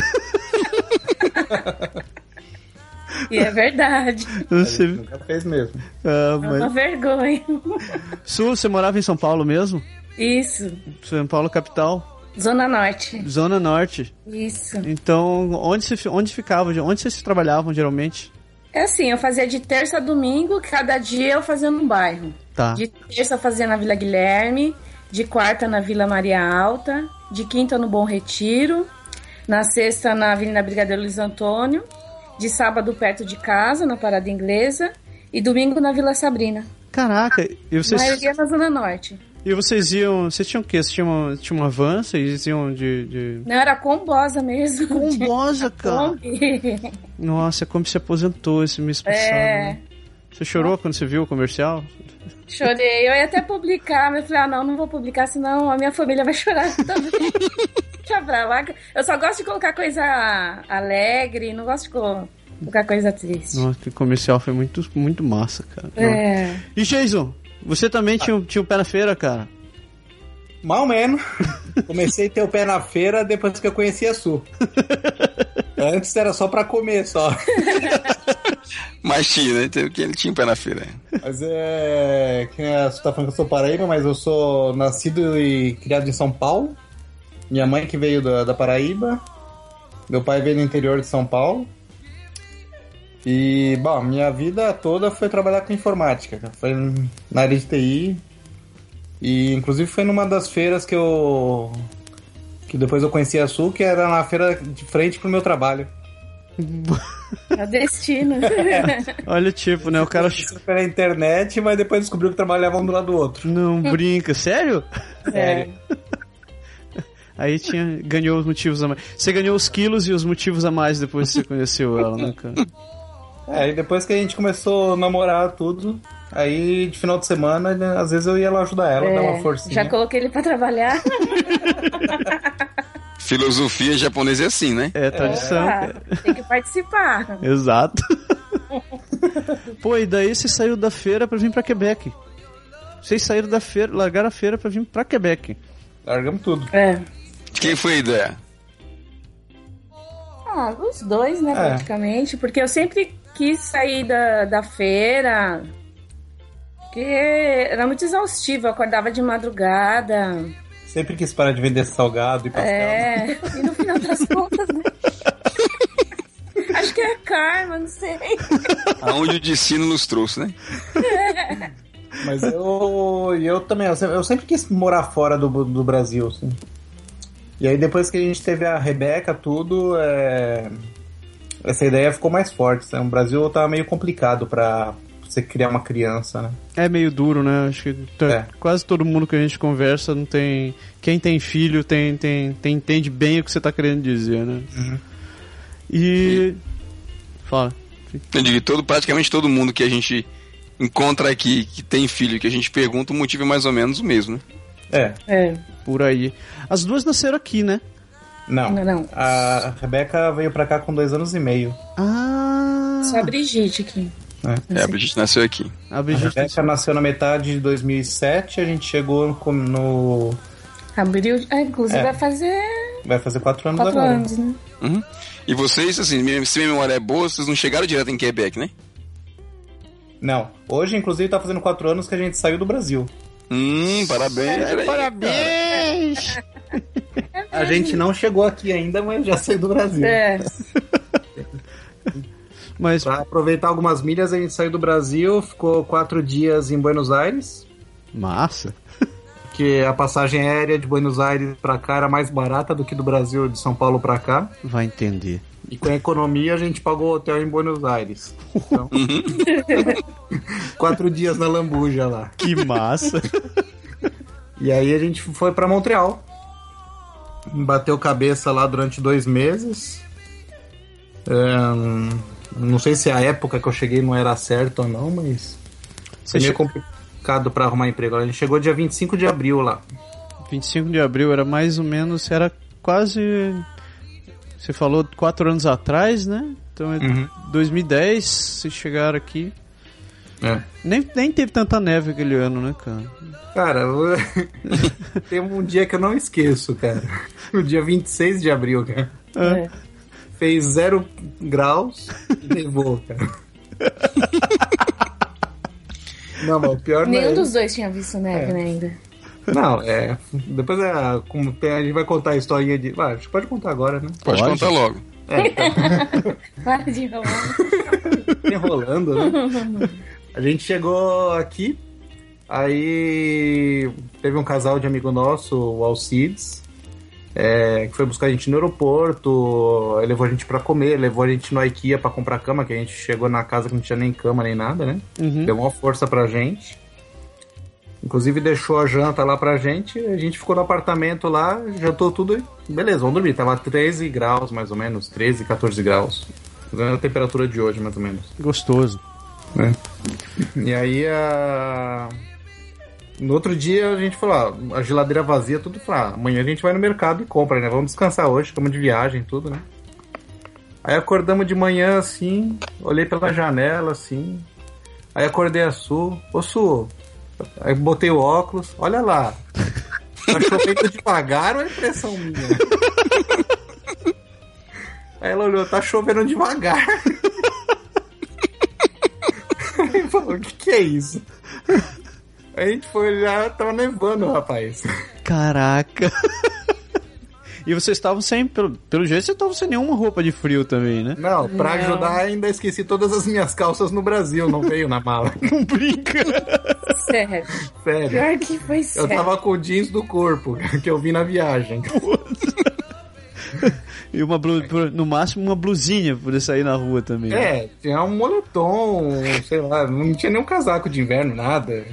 E é verdade. Você, Nunca fez mesmo. ah, É uma mas... vergonha. Su, você morava em São Paulo mesmo? Isso. São Paulo capital, Zona Norte. Zona Norte. Isso. Então, onde você, onde ficava? Onde vocês trabalhavam geralmente? É assim, eu fazia de terça a domingo, cada dia eu fazia num bairro. Tá. De terça fazia na Vila Guilherme, de quarta na Vila Maria Alta, de quinta no Bom Retiro, na sexta na Avenida Brigadeiro Luiz Antônio, de sábado perto de casa, na Parada Inglesa, e domingo na Vila Sabrina. Caraca, e vocês, maioria na Zona Norte. e vocês iam. Vocês tinham o quê? Vocês tinham uma, tinham uma van? Vocês iam de. de... Não, era combosa mesmo. Combosa, [laughs] cara. Kombi. Nossa, como se aposentou esse mês passado. É. né? Você chorou quando você viu o comercial? Chorei. Eu ia até publicar, mas eu falei, ah, não, não vou publicar, senão a minha família vai chorar [laughs] também. Deixa pra lá. Eu só gosto de colocar coisa alegre, não gosto de co- colocar coisa triste. Nossa, que comercial foi muito, muito massa, cara. É. E Jason, você também tinha, tinha o pé na feira, cara? Mal menos. Comecei a ter o pé na feira depois que eu conheci a Su. [laughs] Antes era só pra comer, só. [laughs] Mas tinha, né? Teve que ele tinha um pé na feira. Mas é. Que nem a Su tá falando que eu sou paraíba, mas eu sou nascido e criado em São Paulo. Minha mãe que veio da, da Paraíba. Meu pai veio do interior de São Paulo. E, bom, minha vida toda foi trabalhar com informática. Foi na área de TI. E, inclusive, foi numa das feiras que eu. Que depois eu conheci a Su, que era na feira de frente pro meu trabalho. É o destino. [laughs] Olha, tipo, né? O cara. Pela internet, mas depois descobriu que trabalhavam um do lado do outro. Não brinca, sério? É. [laughs] Aí tinha, ganhou os motivos a mais. Você ganhou os quilos e os motivos a mais depois que você conheceu ela, né, cara? É, e depois que a gente começou a namorar tudo, aí de final de semana, né, às vezes eu ia lá ajudar ela, dar uma É, forcinha. Já coloquei ele pra trabalhar. [laughs] Filosofia japonesa é assim, né? É tradição. Cara. tem que participar. [laughs] Exato. Pô, e daí você saiu da feira pra vir pra Quebec. Vocês saíram da feira, largaram a feira pra vir pra Quebec. Largamos tudo. É. Quem foi a ideia? Ah, os dois, né, É. praticamente. Porque eu sempre quis sair da, da feira. Porque era muito exaustivo. Eu acordava de madrugada. Sempre quis parar de vender salgado e pastel. É. E no final das [laughs] contas, né? Acho que é karma, não sei. Aonde o destino nos trouxe, né? Mas eu, eu também, eu sempre, eu sempre quis morar fora do, do Brasil, assim. E aí depois que a gente teve a Rebeca, tudo, é, essa ideia ficou mais forte. Né? O Brasil tava meio complicado pra você criar uma criança, né? É meio duro, né? Acho que É. quase todo mundo que a gente conversa não tem. Quem tem filho tem, tem, tem entende bem o que você tá querendo dizer, né? E. Fala. Eu digo que todo, praticamente todo mundo que a gente encontra aqui, que tem filho, que a gente pergunta, o motivo é mais ou menos o mesmo, né? É, É. Por aí. As duas nasceram aqui, né? não. Não, não. A Rebeca veio pra cá com dois anos e meio. Ah! Só a Brigitte aqui. É, a Brigitte nasceu aqui. A Brigitte Rebeca nasceu na metade de 2007, a gente chegou com- no... Abriu. Ah, inclusive É. vai fazer Vai fazer quatro anos quatro agora. anos, né? Uhum. E vocês, assim, se minha memória é boa, vocês não chegaram direto em Quebec, né? Não. Hoje, inclusive, tá fazendo quatro anos que a gente saiu do Brasil. Hum, parabéns. aí. Parabéns! A gente não chegou aqui ainda, mas já saiu do Brasil. É. [laughs] Mas, Pra aproveitar algumas milhas, a gente saiu do Brasil, ficou quatro dias em Buenos Aires. massa. que a passagem aérea de Buenos Aires pra cá era mais barata do que do Brasil de São Paulo pra cá. Vai entender. E com a economia a gente pagou o hotel em Buenos Aires. Então, [laughs] quatro dias na lambuja lá. Que massa. E aí a gente foi pra Montreal. Bateu cabeça lá durante dois meses. Não sei se a época que eu cheguei não era certa ou não, mas. Você Foi meio che- complicado pra arrumar emprego. A gente chegou dia 25 de abril lá. 25 de abril era mais ou menos, era quase. Você falou quatro anos atrás, né? Então é Uhum. 2010, vocês chegaram aqui. É. Nem, nem teve tanta neve aquele ano, né, cara? Cara, eu- [laughs] tem um dia que eu não esqueço, cara. [laughs] O dia 26 de abril, cara. É. Fez zero graus e nevou, [laughs] cara. Não, mas o pior não é Nenhum isso. dos dois tinha visto neve, É. né, ainda. Não, é. Depois é. Como tem, a gente vai contar a historinha de. Vai, acho que pode contar agora, né? Pode, Pode. contar logo. É, tá [laughs] Para de enrolar. [laughs] enrolando, né? A gente chegou aqui, aí teve um casal de amigo nosso, o Alcides, é, que foi buscar a gente no aeroporto, levou a gente pra comer, levou a gente no IKEA pra comprar cama, que a gente chegou na casa que não tinha nem cama nem nada, né? Uhum. Deu uma força pra gente. Inclusive deixou a janta lá pra gente, a gente ficou no apartamento lá, jantou tudo e beleza, vamos dormir. Tava 13 graus mais ou menos, 13, 14 graus. A temperatura de hoje, mais ou menos. Gostoso. né? E aí a. No outro dia a gente falou, ah, a geladeira vazia, tudo falou, ah, amanhã a gente vai no mercado e compra, né? Vamos descansar hoje, estamos de viagem, tudo, né? Aí acordamos de manhã assim, olhei pela janela assim. Aí acordei a Su, ô Su, aí botei o óculos, olha lá. Tá chovendo devagar ou é impressão minha? Aí ela olhou, tá chovendo devagar. [laughs] Aí falou, o que, que é isso? A gente foi olhar, tava nevando, rapaz. Caraca. e vocês estavam sem, pelo, pelo jeito, vocês estavam sem nenhuma roupa de frio também, né? Não, pra Não. ajudar, ainda esqueci todas as minhas calças no Brasil, não veio na mala. [laughs] Não brinca. Sério. Sério. Pior que foi Eu sério. tava com o jeans do corpo, [laughs] que eu vi na viagem. [laughs] E uma blu, no máximo uma blusinha pra poder sair na rua também. né? É, tinha um moletom, sei lá, não tinha nenhum casaco de inverno, nada.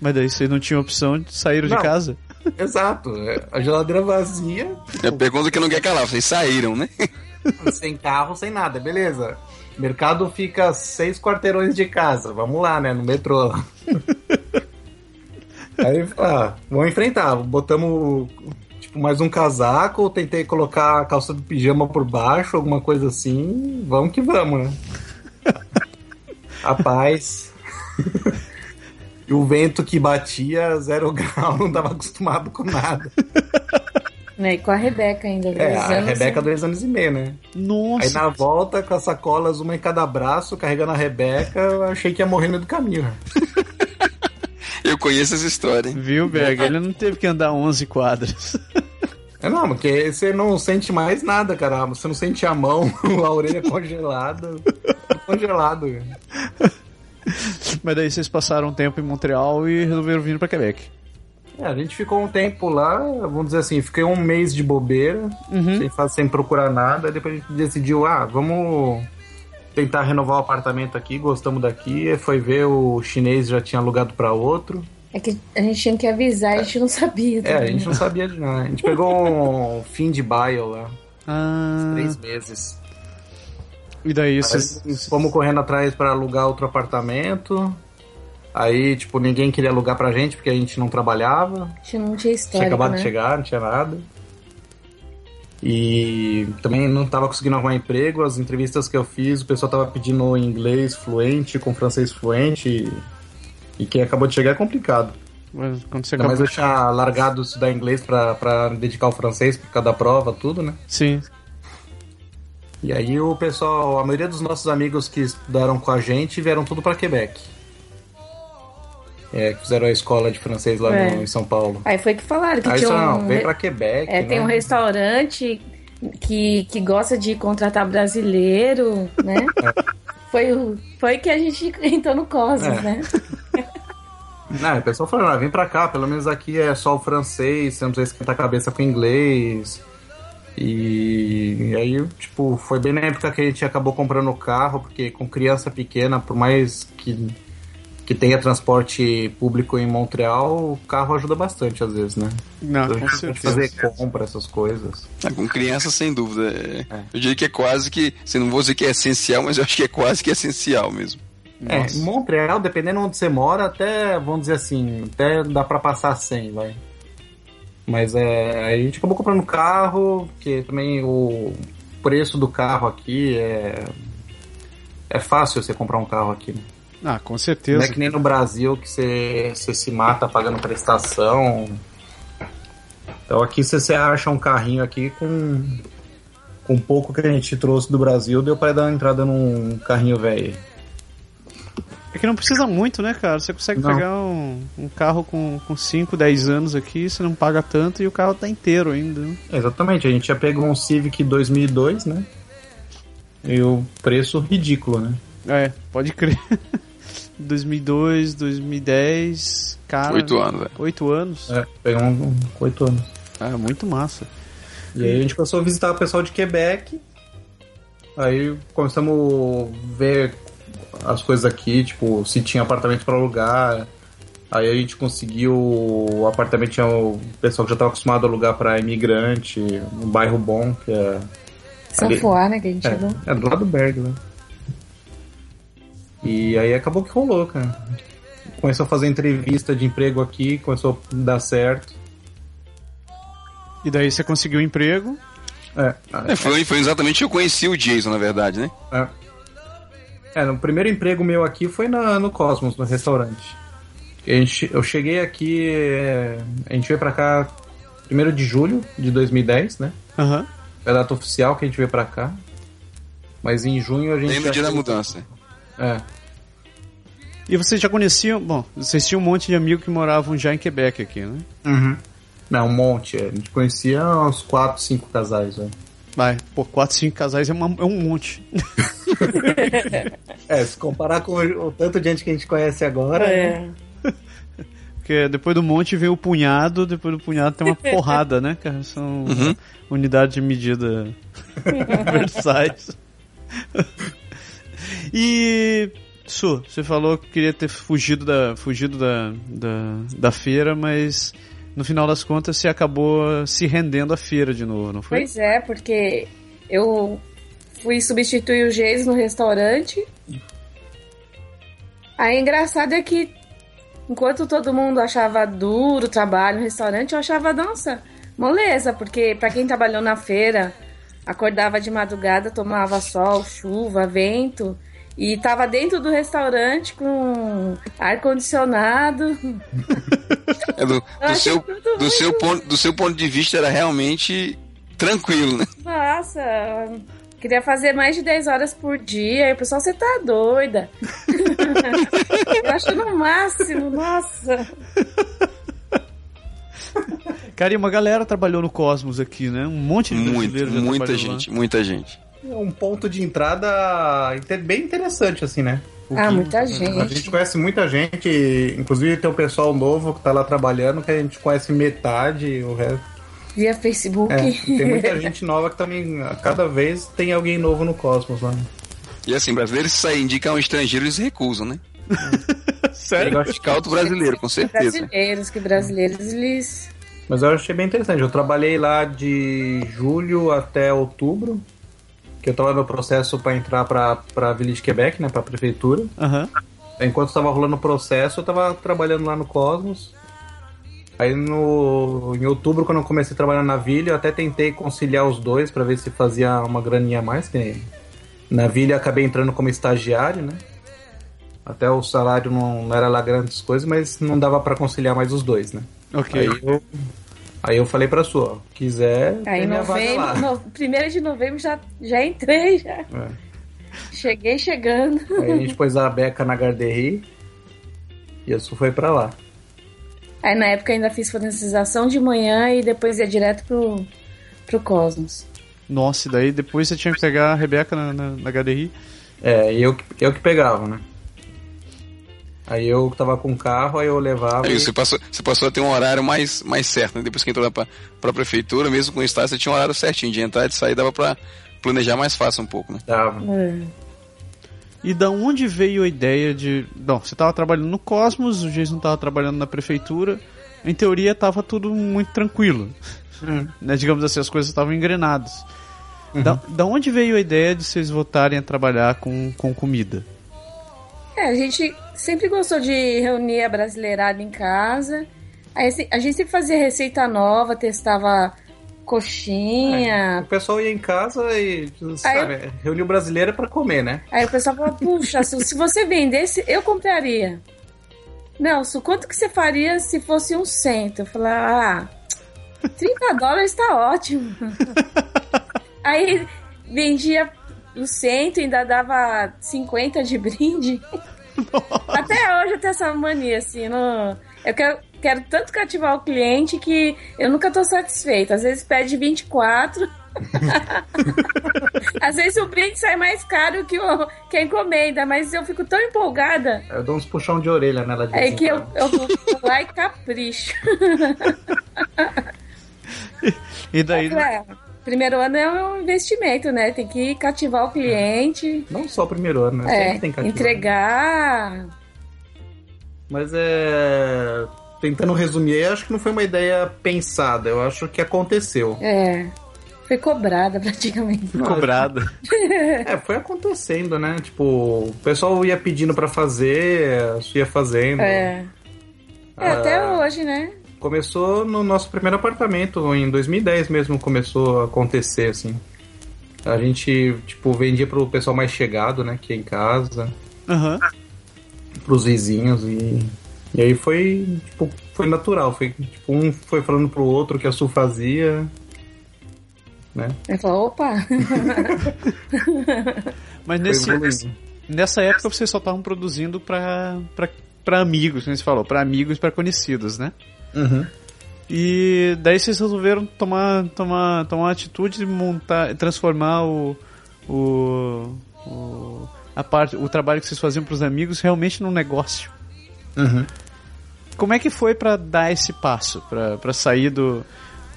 Mas daí vocês não tinham opção de sair de Não. casa. Exato, é, a geladeira vazia, É a pergunta que não quer calar. Vocês saíram, né? [laughs] sem carro, sem nada, beleza. Mercado fica a seis quarteirões de casa, vamos lá, né, no metrô lá. [laughs] Aí, ah, vamos enfrentar, botamos tipo mais um casaco, tentei colocar a calça do pijama por baixo, alguma coisa assim, vamos que vamos, né. [laughs] Rapaz... E o vento que batia zero [laughs] grau, não tava acostumado com nada. Né, E com a Rebeca ainda. É, dois a anos, Rebeca, né? dois anos e meio, né? Aí Nossa. na volta, com as sacolas, uma em cada braço, carregando a Rebeca, eu achei que ia morrer no meio do caminho. né? [laughs] Eu conheço essa história. hein? Viu, Berg? Ele não teve que andar 11 quadras. É não, porque você não sente mais nada, cara. Você não sente a mão, [laughs] a orelha congelada. congelado. cara. [laughs] Mas daí vocês passaram um tempo em Montreal e resolveram vir pra Quebec. É, a gente ficou um tempo lá, vamos dizer assim, fiquei um mês de bobeira, sem, fazer, sem procurar nada. Depois a gente decidiu, ah, vamos tentar renovar o apartamento aqui, gostamos daqui. Foi ver, o chinês já tinha alugado pra outro. É que a gente tinha que avisar, a gente não sabia. É, a também, gente né? não sabia de nada. A gente pegou um fim de bio lá, Ah. três meses. E daí Aí vocês. fomos correndo atrás pra alugar outro apartamento. Aí, tipo, ninguém queria alugar pra gente porque a gente não trabalhava. A gente não tinha história. tinha acabado né? de chegar, não tinha nada. E também não tava conseguindo arrumar emprego. As entrevistas que eu fiz, o pessoal tava pedindo inglês fluente, com francês fluente. E, e quem acabou de chegar é complicado. Mas Quando você mais acabou... eu tinha largado estudar inglês pra, pra dedicar ao francês por causa da prova, tudo, né? Sim. E aí o pessoal, a maioria dos nossos amigos que estudaram com a gente vieram tudo pra Quebec. É, que fizeram a escola de francês lá É. no- em São Paulo. Aí foi que falaram que Aí tinha só, um. não, vem pra Quebec. É, tem né? um restaurante que, que gosta de contratar brasileiro, né? É. Foi, o, foi que a gente [laughs] entrou no Cosmos, É. né? [laughs] Não, o pessoal falando, ah, vem pra cá, pelo menos aqui é só o francês, você não precisa esquentar a cabeça com o inglês. E, e aí, tipo, foi bem na época que a gente acabou comprando o carro, porque com criança pequena, por mais que, que tenha transporte público em Montreal, o carro ajuda bastante às vezes, né? Não, Então, com a gente pode certeza. fazer compra, essas coisas. Ah, Com criança, sem dúvida. é. É. Eu diria que é quase que. Você não vou dizer que é essencial, mas eu acho que é quase que essencial mesmo. É, Nossa. em Montreal, dependendo onde você mora, até, vamos dizer assim, até dá pra passar 100, vai. Mas é, a gente acabou comprando carro, que também o preço do carro aqui é. É fácil você comprar um carro aqui. Né? Ah, com Não certeza. é que nem no Brasil que você, você se mata pagando prestação. Então aqui você, você acha um carrinho aqui com. Com pouco que a gente trouxe do Brasil, deu pra dar uma entrada num carrinho velho. É que não precisa muito, né, cara? Você consegue Não. pegar um, um carro com, com 5, 10 anos aqui, você não paga tanto e o carro tá inteiro ainda. né? Exatamente, a gente já pegou um Civic 2002, né? E o preço ridículo, né? É, pode crer. [laughs] 2002, 2010, cara. Oito anos, velho. 8 anos. É, pegou um um com 8 anos. Ah, muito massa. E aí a gente começou a visitar o pessoal de Quebec. Aí começamos a ver as coisas aqui, tipo, se tinha apartamento para alugar. Aí a gente conseguiu o apartamento, tinha o pessoal que já estava acostumado a alugar para imigrante, um bairro bom, que é. Sanfoar, né, que a gente chegou. É, é do lado do Berg, né? E aí acabou que rolou, cara. Começou a fazer entrevista de emprego aqui, começou a dar certo. E daí você conseguiu um emprego. É, É, foi, foi exatamente que eu conheci o Jason, na verdade, né? é. É, no primeiro emprego meu aqui foi na, no Cosmos, no restaurante. A gente, eu cheguei aqui, é, a gente veio pra cá primeiro de julho de 2010, né? Aham. É a data oficial que a gente veio pra cá. Mas em junho a gente. Lembro já- dia da mudança. É. E vocês já conheciam. Bom, vocês tinham um monte de amigos que moravam já em Quebec aqui, né? Uhum. Não, um monte. é. A gente conhecia uns 4, 5 casais, velho. Vai, pô, 4, 5 casais é, uma- é um monte. [laughs] É, se comparar com o, o tanto de gente que a gente conhece agora, né? É. [laughs] Porque depois do monte vem o punhado, depois do punhado tem uma [laughs] porrada, né, cara? São Uhum. unidades de medida versáteis. e. Su, você falou que queria ter fugido da, fugido da, da, da feira, mas no final das contas você acabou se rendendo à feira de novo, não foi? Pois é, porque eu fui substituir o Geis no restaurante. Aí engraçado é que enquanto todo mundo achava duro o trabalho no restaurante, eu achava, nossa, moleza, porque pra quem trabalhou na feira, acordava de madrugada, tomava sol, chuva, vento. E tava dentro do restaurante com ar-condicionado. É do, do seu, do, muito- seu ponto, do seu ponto de vista era realmente tranquilo, né? Nossa, queria fazer mais de 10 horas por dia. E o pessoal, você tá doida. [laughs] Eu acho no máximo, nossa. Cara, e uma galera trabalhou no Cosmos aqui, né? Um monte de Muito, brasileiros já muita trabalhou lá. gente, muita gente. É um ponto de entrada bem interessante, assim, né? O Ah, que- muita A gente gente. conhece muita gente, inclusive tem o pessoal novo que tá lá trabalhando, que a gente conhece metade, o resto. Via Facebook. É, tem muita [laughs] gente nova que também, a cada vez tem alguém novo no Cosmos lá. E assim, brasileiros se sair indicam um estrangeiro, eles recusam, né? [laughs] Sério? Eu acho- Scout brasileiro, com certeza. Brasileiros, que brasileiros, eles. Mas eu achei bem interessante. Eu trabalhei lá de julho até outubro, que eu tava no processo para entrar pra, pra de Quebec, né, pra prefeitura. Aham. Enquanto estava rolando o processo, eu tava trabalhando lá no Cosmos. Aí no, em outubro, quando eu comecei a trabalhar na Vila, eu até tentei conciliar os dois para ver se fazia uma graninha a mais. Que na Vila eu acabei entrando como estagiário, né? Até o salário não, não era lá grandes coisas, mas não dava para conciliar mais os dois, né? Ok. Aí eu, aí eu falei pra sua, ó, quiser, Aí novembro, no, primeiro de novembro já, já entrei, já. É. Cheguei chegando. Aí a gente pôs a beca na Garderie e isso foi pra lá. Aí na época ainda fiz forensização de manhã e depois ia direto pro, pro Cosmos. Nossa, e daí depois você tinha que pegar a Rebeca na, na, na. É, e eu, que- eu que pegava, né? Aí eu tava com carro, aí eu levava. Aí e- você passou, você passou a ter um horário mais, mais certo, né? Depois que entrou pra, pra prefeitura, mesmo com o estágio, você tinha um horário certinho de entrar e de sair, dava pra planejar mais fácil um pouco, né? Tava. É. E da onde veio a ideia de. Não, você estava trabalhando no Cosmos, o Jason estava trabalhando na prefeitura. Em teoria estava tudo muito tranquilo. Né, digamos assim, as coisas estavam engrenadas. Da, da onde veio a ideia de vocês voltarem a trabalhar com, com comida? É, a gente sempre gostou de reunir a brasileirada em casa. Aí assim, a gente sempre fazia receita nova, testava coxinha. O pessoal ia em casa e, sabe, reuniu brasileira pra comer, né? Aí o pessoal falou, puxa, Su, se você vendesse, eu compraria. Não, Su, quanto que você faria se fosse um cento? Eu falei, ah, 30 dólares tá ótimo. [laughs] Aí vendia o cento e ainda dava 50 de brinde. Até hoje eu tenho essa mania, assim, não... eu quero, quero tanto cativar o cliente que eu nunca tô satisfeita. Às vezes pede 24. [laughs] Às vezes o brinde sai mais caro que, o, que a encomenda, mas eu fico tão empolgada Eu dou uns puxão de orelha nela de é que eu, eu vou lá e capricho. [laughs] E daí. É, primeiro ano é um investimento, né? Tem que cativar o cliente, Não só o primeiro ano, né? é, Sempre tem que ativar. entregar. Mas é. Tentando resumir, acho que não foi uma ideia pensada, eu acho que aconteceu. É, foi cobrada [laughs] praticamente. Cobrada. [laughs] É, foi acontecendo, né? Tipo, o pessoal ia pedindo pra fazer, ia fazendo. É. É, até Ah. hoje, né? Começou no nosso primeiro apartamento, em 2010 mesmo começou a acontecer, assim. A gente, tipo, vendia pro pessoal mais chegado, né, que é em casa, Aham. pros vizinhos e... E aí foi, tipo, foi natural, foi, tipo, um foi falando pro outro que a Sul fazia, né? Ele falou, opa, [laughs] Mas nesse, nessa época vocês só estavam produzindo pra, pra, pra amigos, como você falou, pra amigos e pra conhecidos, né? Uhum. E daí vocês resolveram tomar, tomar, tomar uma atitude de montar, transformar o, o, o, a parte, o trabalho que vocês faziam pros amigos realmente num negócio. Uhum. Como é que foi pra dar esse passo, Pra pra sair do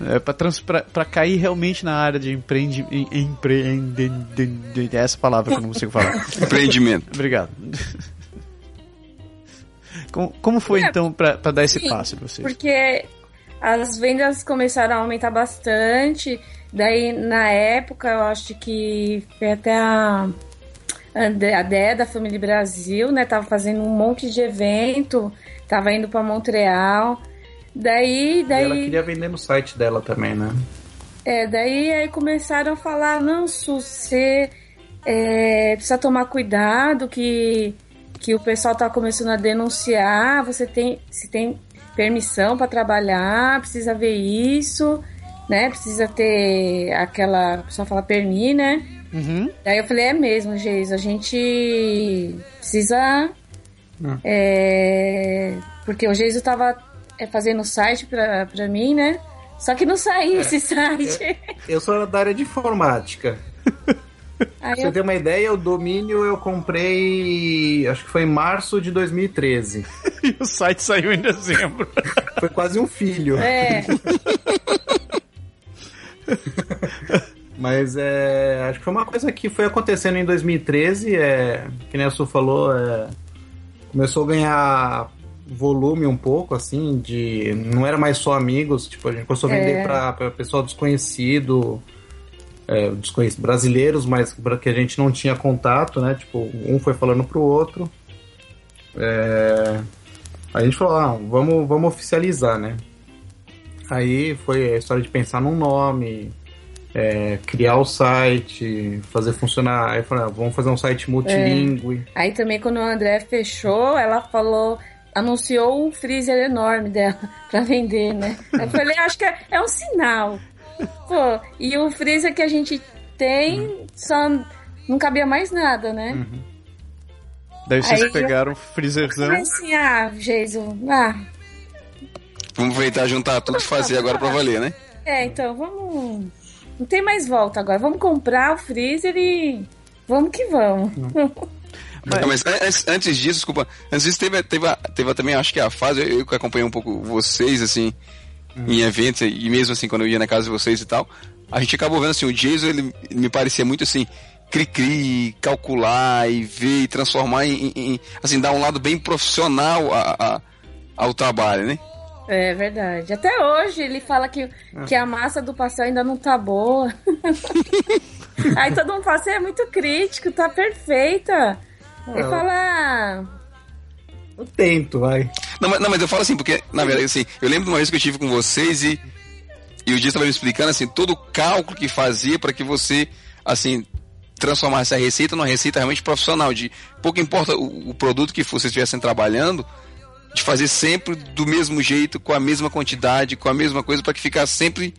é, para cair realmente na área de empreende, em- empreende, é essa palavra que eu não consigo falar. [laughs] Empreendimento. Obrigado. [laughs] Como, como foi É, então pra, pra dar esse sim, passo pra vocês? porque as vendas começaram a aumentar bastante. Daí, na época, eu acho que foi até a, a Dé- da Família Brasil, né? Tava fazendo um monte de evento, tava indo pra Montreal. Daí, E daí, ela queria vender no site dela também, né? é, daí aí começaram a falar, não, Su, você é, precisa tomar cuidado que, que o pessoal tá começando a denunciar, você tem, se tem permissão para trabalhar, precisa ver isso, né? Precisa ter aquela, o pessoal fala permi, né? Uhum. Daí eu falei, é mesmo, Geis, a gente precisa. Hum. é, porque o Geis tava é, fazendo site pra, pra mim, né? Só que não saía esse [laughs] site. Eu sou da área de informática. [laughs] Aí Pra você eu, ter uma ideia, o domínio eu comprei, acho que foi em março de 2013. [laughs] E o site saiu em dezembro. [laughs] Foi quase um filho. é, [laughs] Mas é, acho que foi uma coisa que foi acontecendo em 2013, é, que nem a Su falou, é, começou a ganhar volume um pouco, assim, de. Não era mais só amigos, tipo, a gente começou a vender É. pra, pra pessoal desconhecido, é, desconhecido, brasileiros, mas que a gente não tinha contato, né? Tipo, um foi falando pro outro. É, a gente falou, ah, vamos, vamos oficializar, né? Aí foi a história de pensar num nome, é, criar o site, fazer funcionar. Aí falei, ah, vamos fazer um site multilingüe. aí também quando o André fechou, ela falou. Anunciou um freezer enorme dela [laughs] pra vender, né? Eu falei, acho que é, é um sinal. Pô, e o freezer que a gente tem só não cabia mais nada, né? Daí vocês Aí pegaram o freezerzão. Assim, ah, Jason, ah, Vamos aproveitar, juntar tudo e fazer agora pra valer, né? é, então vamos. Não tem mais volta agora. Vamos comprar o freezer e vamos que vamos. Não, [laughs] mas antes, antes disso, desculpa, antes disso teve, teve, teve também, acho que a fase, eu, eu que acompanhei um pouco vocês, assim, em eventos, e mesmo assim, quando eu ia na casa de vocês e tal, a gente acabou vendo assim, o Jason, ele, ele me parecia muito assim, cri-cri, calcular e ver e transformar em, em, assim, dar um lado bem profissional a, a, ao trabalho, né? É verdade. Até hoje ele fala que, que a massa do pastel ainda não tá boa. [laughs] Aí todo mundo fala, você é muito crítico, tá perfeita. Ele É. fala, "Ah, Eu tento, vai. Não, mas, não, mas eu falo assim, porque, na verdade, assim, eu lembro de uma vez que eu estive com vocês e, e o Dias estava me explicando, assim, todo o cálculo que fazia para que você, assim, transformasse a receita numa receita realmente profissional, de pouco importa o, o produto que vocês estivessem trabalhando, de fazer sempre do mesmo jeito, com a mesma quantidade, com a mesma coisa, para que ficasse sempre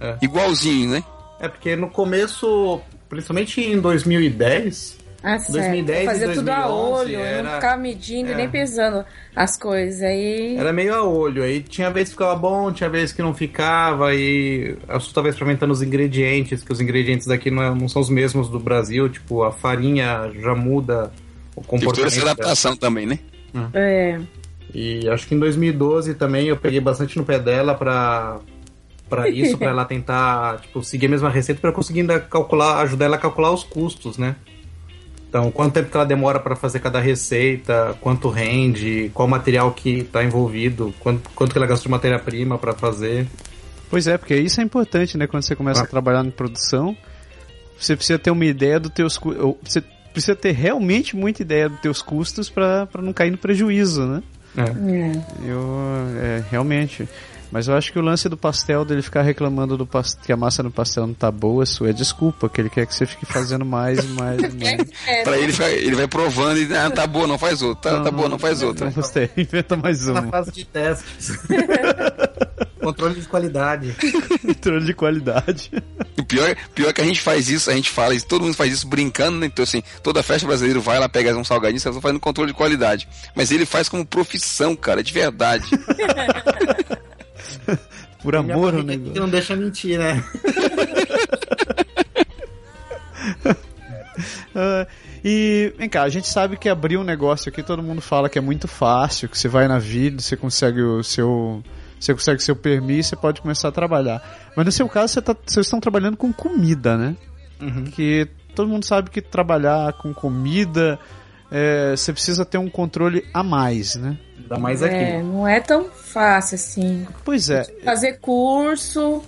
É. igualzinho, né? É porque no começo, principalmente em 2010, ah, certo. 2010 e Fazer tudo a 2011 olho, não era- ficar medindo e é. nem pesando as coisas. Aí. era meio a olho. Aí tinha vez que ficava bom, tinha vez que não ficava. E eu só tava experimentando os ingredientes, que os ingredientes daqui não, é- não são os mesmos do Brasil. Tipo, a farinha já muda o Teve toda comportamento. essa dela. adaptação também, né? É. E acho que em 2012 também eu peguei bastante no pé dela pra, pra [laughs] isso, pra ela tentar tipo, seguir a mesma receita pra conseguir ainda calcular, ajudar ela a calcular os custos, né? Então, quanto tempo que ela demora pra fazer cada receita, quanto rende, qual material que tá envolvido, quanto, quanto que ela gastou de matéria-prima pra fazer. Pois é, porque isso é importante, né? Quando você começa Ah. a trabalhar em produção, você precisa ter uma ideia dos teus custos. Você precisa ter realmente muita ideia dos teus custos para não cair no prejuízo, né? É. É. Eu, é, realmente. Mas eu acho que o lance do pastel, dele ficar reclamando do que a massa no pastel não tá boa, isso é desculpa, que ele quer que você fique fazendo mais e mais e [laughs] mais. É, Pra ele, ficar- ele vai provando e, ah, tá boa, não faz outra, tá, tá boa, não faz outra. Não gostei, [laughs] inventa mais Na uma. fase de testes. [laughs] Controle de qualidade. Controle de qualidade. O pior, pior é que a gente faz isso, a gente fala isso, todo mundo faz isso brincando, né? Então, assim, toda festa brasileira vai lá, pega um salgadinho, você só faz no controle de qualidade. Mas ele faz como profissão, cara, de verdade. [laughs] Por amor ao negócio. não deixa mentir, né? [laughs] Ah, e vem cá, a gente sabe que abrir um negócio aqui, todo mundo fala que é muito fácil, que você vai na vida, você consegue o seu. Você consegue seu permisso, você pode começar a trabalhar. Mas no seu caso, você tá, vocês estão trabalhando com comida, né? Que todo mundo sabe que trabalhar com comida, é, você precisa ter um controle a mais, né? Ainda mais aqui. É, não é tão fácil assim. Pois é, Fazer curso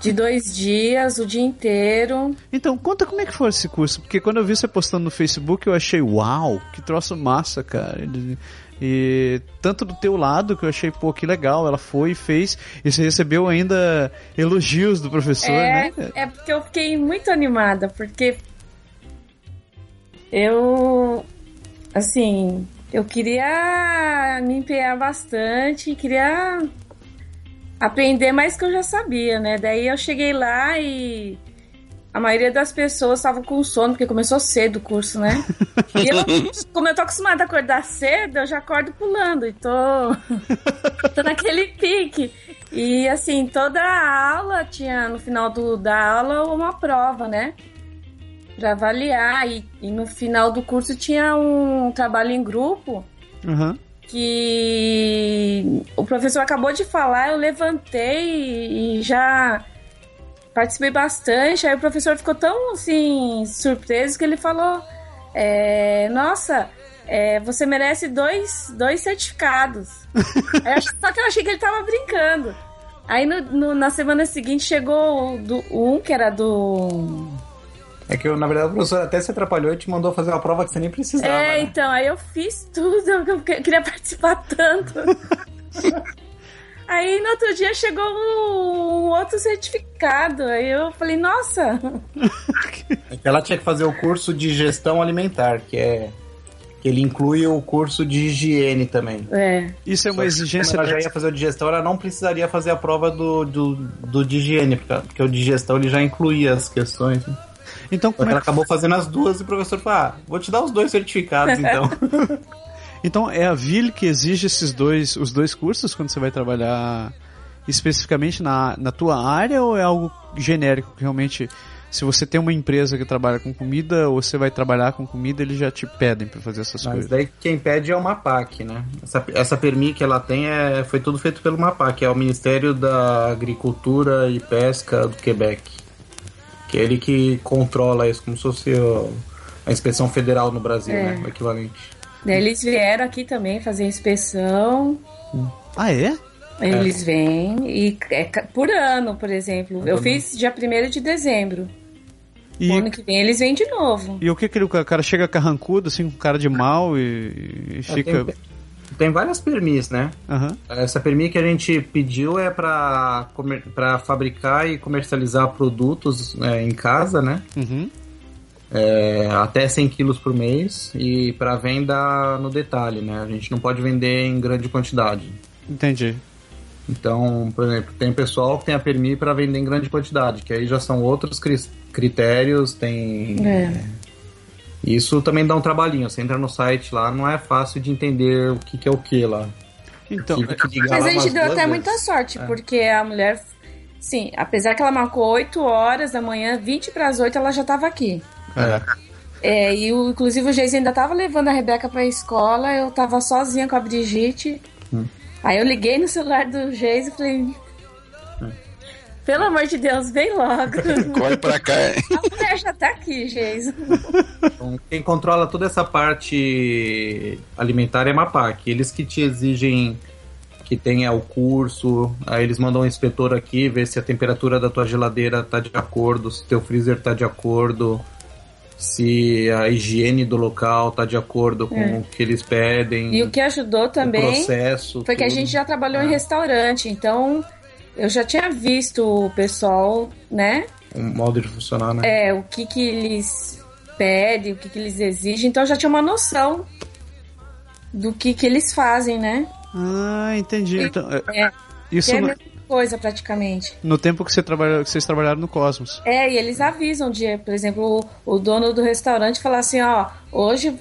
de dois dias, o dia inteiro. Então, conta como é que foi esse curso, porque quando eu vi você postando no Facebook, eu achei, uau, que troço massa, cara. E, e tanto do teu lado, que eu achei, pô, que legal, ela foi e fez, e você recebeu ainda elogios do professor, É, né? é porque eu fiquei muito animada, porque eu, assim, eu queria me empenhar bastante, queria aprender mais que eu já sabia, né? Daí eu cheguei lá e a maioria das pessoas estavam com sono, porque começou cedo o curso, né? [laughs] E eu, como eu tô acostumada a acordar cedo, eu já acordo pulando e tô, [laughs] tô naquele pique. E assim, toda a aula tinha no final do, da aula uma prova, né? Pra avaliar. E, e no final do curso tinha um trabalho em grupo Aham. que o professor acabou de falar, eu levantei e, já participei bastante. Aí o professor ficou tão assim surpreso que ele falou: é, Nossa, é, você merece dois, dois certificados. [laughs] Eu só que eu achei que ele tava brincando. Aí no- no- na semana seguinte chegou o do, um que era do. É que, na verdade, o professor até se atrapalhou e te mandou fazer uma prova que você nem precisava. É, né? então, aí eu fiz tudo, [laughs] eu que- queria participar tanto. [laughs] Aí no outro dia chegou um outro certificado. Aí eu falei, nossa, É ela tinha que fazer o curso de gestão alimentar, que é. que ele inclui o curso de higiene também. é. Isso é uma Só que exigência Como ela já ia fazer o de gestão, ela não precisaria fazer a prova do, do, do de higiene, porque, porque o de gestão ele já incluía as questões. né? Então, como que é ela que... acabou fazendo as duas e o professor falou: ah, vou te dar os dois certificados então. [laughs] então é a VIL que exige esses dois, os dois cursos quando você vai trabalhar especificamente na, na tua área ou é algo genérico que realmente se você tem uma empresa que trabalha com comida ou você vai trabalhar com comida, eles já te pedem para fazer essas Mas coisas. daí quem pede é o MAPAC, né? Essa, essa permi que ela tem é, foi tudo feito pelo MAPAC, é o Ministério da Agricultura e Pesca do Quebec. Que é ele que controla isso, como se fosse o- a inspeção federal no Brasil, É. né? O equivalente. Eles vieram aqui também fazer inspeção. Ah, é? Eles vêm e é por ano, por exemplo. Eu fiz dia 1 de dezembro. E, O ano que vem eles vêm de novo. e o que que ele, o cara chega carrancudo, assim, com cara de mal e, e É, fica... tem, tem várias permis, né? Aham. Essa permi que a gente pediu é para para fabricar e comercializar produtos é, em casa, né? Uhum. É, até 100 quilos por mês e para venda no detalhe, né? A gente não pode vender em grande quantidade. Entendi. Então, por exemplo, tem pessoal que tem a permi para vender em grande quantidade, que aí já são outros cri- critérios, tem É. isso também dá um trabalhinho. Você entra no site lá, não é fácil de entender o que, que é o que lá. Então, que ligar Mas lá a gente deu até vezes. muita sorte, porque a mulher, sim, apesar que ela marcou 8 horas da manhã, 20 para as 8 ela já estava aqui. caraca. É, e o, inclusive o Geis ainda tava levando a Rebeca pra escola, eu tava sozinha com a Brigitte. Hum. Aí eu liguei no celular do Geis e falei. Pelo amor de Deus, vem logo. [laughs] Corre pra cá. é. a mulher já tá aqui, Geis. Então, quem controla toda essa parte alimentar é a MAPAC. Eles que te exigem que tenha o curso, aí eles mandam um inspetor aqui ver se a temperatura da tua geladeira tá de acordo, se teu freezer tá de acordo, se a higiene do local tá de acordo com É. o que eles pedem. E o que ajudou o também processo. foi que a tudo. gente já trabalhou É. em restaurante, então eu já tinha visto o pessoal, né? Um modo de funcionar, né? É, o que que eles pedem, o que que eles exigem, então eu já tinha uma noção do que que eles fazem, né? Ah, entendi. Então, é- É. isso é a no, mesma coisa praticamente. no tempo que, você trabalha, que vocês trabalharam no Cosmos. É, e eles avisam de, por exemplo, o, o dono do restaurante fala assim, ó, hoje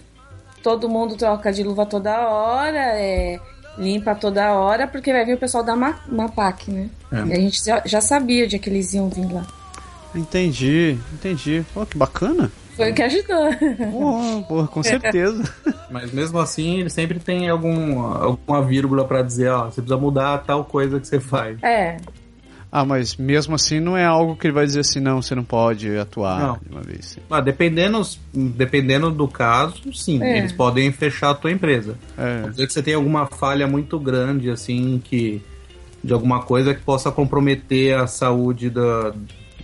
todo mundo troca de luva toda hora, é, limpa toda hora, porque vai vir o pessoal da Ma- MAPAC, né? É. E a gente já, sabia dia que eles iam vir lá. Entendi, entendi. Pô, que bacana. Foi o que ajudou. Pô, pô, com certeza. [laughs] Mas mesmo assim, ele sempre tem algum, alguma vírgula pra dizer, ó, você precisa mudar tal coisa que você faz. É, ah, mas mesmo assim não é algo que ele vai dizer assim, não, você não pode atuar Não. de uma vez. Ah, dependendo, dependendo do caso, sim, É. eles podem fechar a tua empresa. É. Vamos dizer que você tem alguma falha muito grande, assim, que de alguma coisa que possa comprometer a saúde da,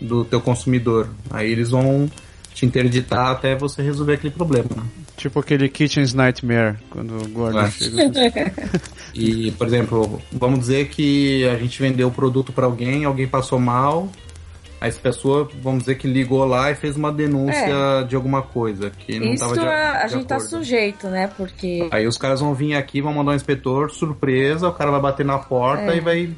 do teu consumidor. Aí eles vão te interditar até você resolver aquele problema. Tipo aquele Kitchen's Nightmare, quando o Gordon É. chega. [laughs] E, por exemplo, vamos dizer que a gente vendeu o produto para alguém, alguém passou mal, aí essa pessoa, vamos dizer que ligou lá e fez uma denúncia de alguma coisa que não isso estava de, a, a de gente tá acordo. sujeito, né? Porque Aí os caras vão vir aqui, vão mandar um inspetor, surpresa, o cara vai bater na porta É. e vai,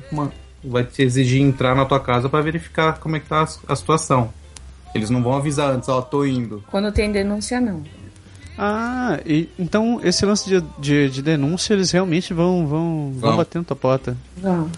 vai te exigir entrar na tua casa para verificar como é que tá a, a situação. Eles não vão avisar antes, ó, tô indo. quando tem denúncia, não. Ah, e, então esse lance de, de, de denúncia, eles realmente vão, vão, vão Vão. bater na tua porta. Vamos.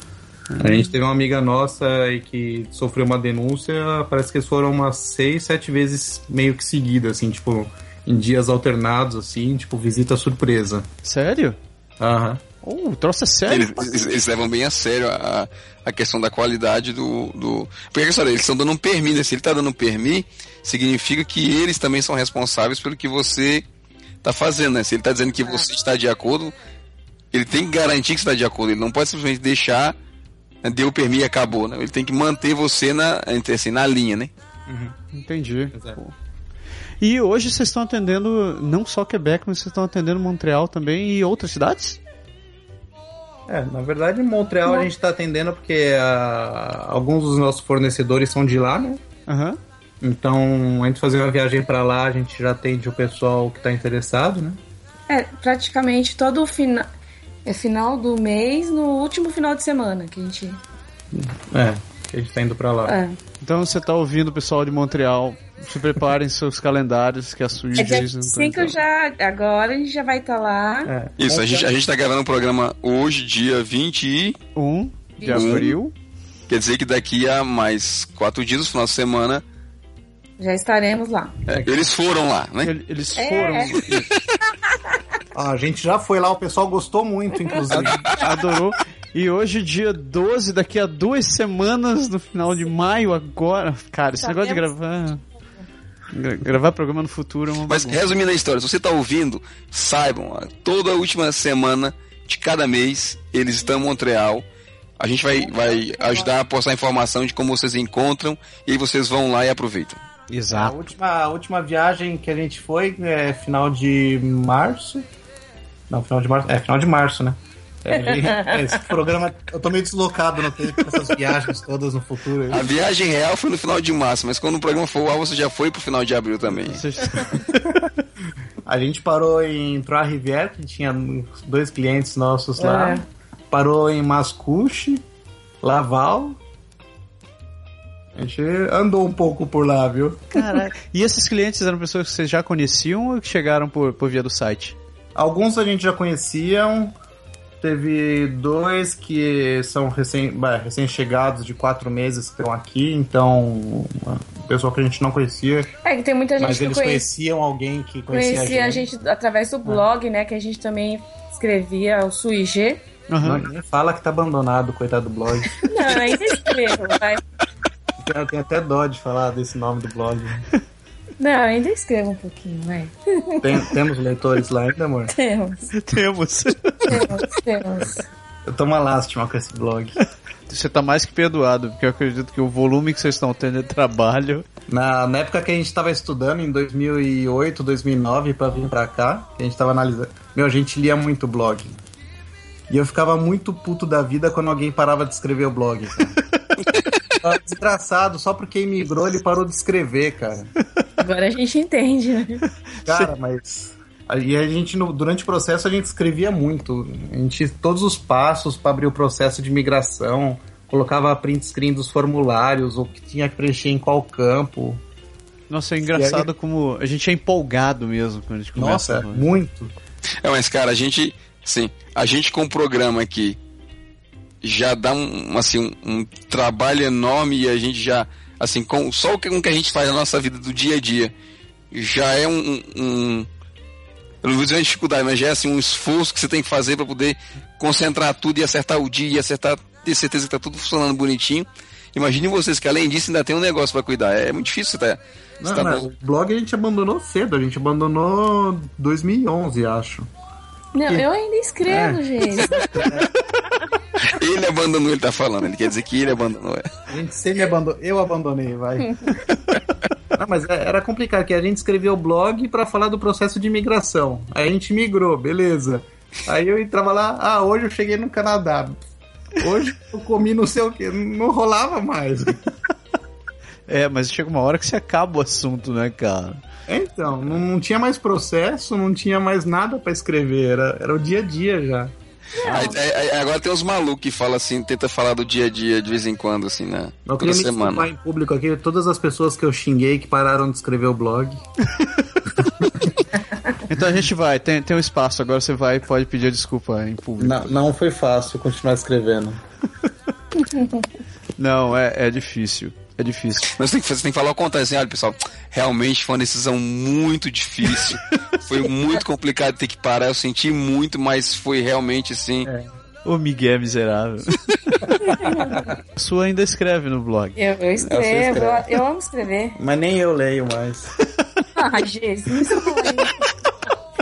A gente teve uma amiga nossa aí que sofreu uma denúncia, parece que eles foram umas seis, sete vezes meio que seguidas, assim, tipo, em dias alternados, assim, tipo, visita surpresa. Sério? Aham. Oh, o troço é sério? Eles, eles- eles levam bem a sério a, a questão da qualidade do. do... Porque é que eles estão dando um permis, né? Se ele está dando um permis, significa que eles também são responsáveis pelo que você está fazendo, né? Se ele está dizendo que você está de acordo, ele tem que garantir que você está de acordo. Ele não pode simplesmente deixar, né, deu o permis e acabou, né? Ele tem que manter você na, entre, assim, na linha, né? Entendi. É. Pô. E hoje vocês estão atendendo não só Quebec, mas vocês estão atendendo Montreal também e outras cidades? É, na verdade, em Montreal a gente tá atendendo porque ah, alguns dos nossos fornecedores são de lá, né? Aham. Então, a gente fazer uma viagem pra lá, a gente já atende o pessoal que tá interessado, né? É, praticamente todo o final. É final do mês, no último final de semana que a gente. É, que a gente tá indo pra lá. É, Então você tá ouvindo o pessoal de Montreal, se preparem seus calendários que a sua é dia Jason tá 5 entrando. já. Agora a gente já vai estar lá. É. Isso, a gente, a gente tá gravando um programa hoje, dia 20 e. 1 de Um. abril. Quer dizer que daqui a mais quatro dias, no final de semana, Já estaremos lá. É, eles foram lá, né? Ele- Eles É. foram. [laughs] Ah, a gente já foi lá, o pessoal gostou muito, inclusive. Adorou. E hoje, dia 12, daqui a duas semanas, no final de maio, agora. Cara, esse negócio de gravar. gra- Gravar programa no futuro é uma Mas bagunça. resumindo a história, se você tá ouvindo, saibam, ó, toda a última semana de cada mês eles estão em Montreal. A gente vai, vai ajudar a postar informação de como vocês encontram e aí vocês vão lá e aproveitam. A Exato. última, a última viagem que a gente foi é final de março. Não, final de março. É, final de março, né? É, é, esse programa. Eu tô meio deslocado no tempo com essas viagens todas no futuro. aí. A viagem real foi no final de março, mas quando o programa for ao você já foi pro final de abril também. [laughs] A gente parou em Trois-Rivières, que tinha dois clientes nossos lá. É. Parou em Mascouche, Laval. A gente andou um pouco por lá, viu? Caraca. [laughs] E esses clientes eram pessoas que vocês já conheciam ou que chegaram por, por via do site? Alguns a gente já conheciam. Teve dois que são recém- recém-chegados de quatro meses que estão aqui, então pessoal que a gente não conhecia, É que tem muita gente mas que eles conhece, conheciam alguém que conhecia, conhecia a gente através do blog, né? Que a gente também escrevia o Suigê. Aham. Não, fala que tá abandonado, coitado do blog. [laughs] Não, ainda escrevo, vai. Tem, tem até dó de falar desse nome do blog. [laughs] Não, ainda escrevo um pouquinho, vai. Tem- temos leitores lá ainda, amor? Temos, Temos. temos, temos. Eu tô uma lástima com esse blog. Você tá mais que perdoado, porque eu acredito que o volume que vocês estão tendo de trabalho. Na, na época que a gente tava estudando, em 2008, 2009, pra vir pra cá, que a gente tava analisando. Meu, a gente lia muito blog. E eu ficava muito puto da vida quando alguém parava de escrever o blog. Cara. [laughs] Tava desgraçado, só porque imigrou ele parou de escrever, cara. Agora a gente entende, né? [laughs] Cara, mas. E a gente, no- durante o processo, a gente escrevia muito. A gente, todos os passos para abrir o processo de migração, colocava print screen dos formulários, o que tinha que preencher em qual campo. Nossa, é engraçado como a gente é empolgado mesmo quando a gente começa. Nossa, muito. É, mas cara, a gente, sim, a gente com o programa aqui já dá um, assim, um, um trabalho enorme e a gente já, assim, com só o que, com que a gente faz na nossa vida do dia a dia já é um, um eu não vou dizer uma dificuldade, mas já é assim um esforço que você tem que fazer para poder concentrar tudo e acertar o dia e acertar, ter certeza que tá tudo funcionando bonitinho. Imagine vocês que além disso ainda tem um negócio para cuidar. É muito difícil, tá? Não, tá não, bom. o blog a gente abandonou cedo, a gente abandonou 2011, acho. Não, eu ainda escrevo, gente. [laughs] Ele abandonou, ele tá falando. Ele quer dizer que ele abandonou. É. A gente sempre abandonou, eu abandonei, vai. [laughs] Não, mas é- era complicado, que a gente escrevia o blog pra falar do processo de imigração. Aí a gente migrou, beleza. Aí eu entrava lá, ah, hoje eu cheguei no Canadá. Hoje eu comi não sei o que, não rolava mais. [laughs] É, mas chega uma hora que você acaba o assunto, né, cara? Então, não, não tinha mais processo, não tinha mais nada pra escrever, era, era o dia a dia já. Aí- aí- aí agora tem uns malucos que falam assim, tenta falar do dia a dia de vez em quando, assim, né? Eu Toda queria me semana. em público aqui, todas as pessoas que eu xinguei que pararam de escrever o blog. [laughs] Então a gente vai, tem, tem um espaço, agora você vai e pode pedir desculpa em público. Não, não foi fácil continuar escrevendo. [laughs] Não, é, é difícil. É difícil. Mas tem que, você tem que falar o contrário, assim, olha, pessoal, realmente foi uma decisão muito difícil. foi muito complicado ter que parar, eu senti muito, mas foi realmente assim. Ô Miguel miserável. [laughs] A sua ainda escreve no blog. Eu, eu escrevo, você escreve. eu, eu amo escrever. Mas nem eu leio mais. Ah, Jesus.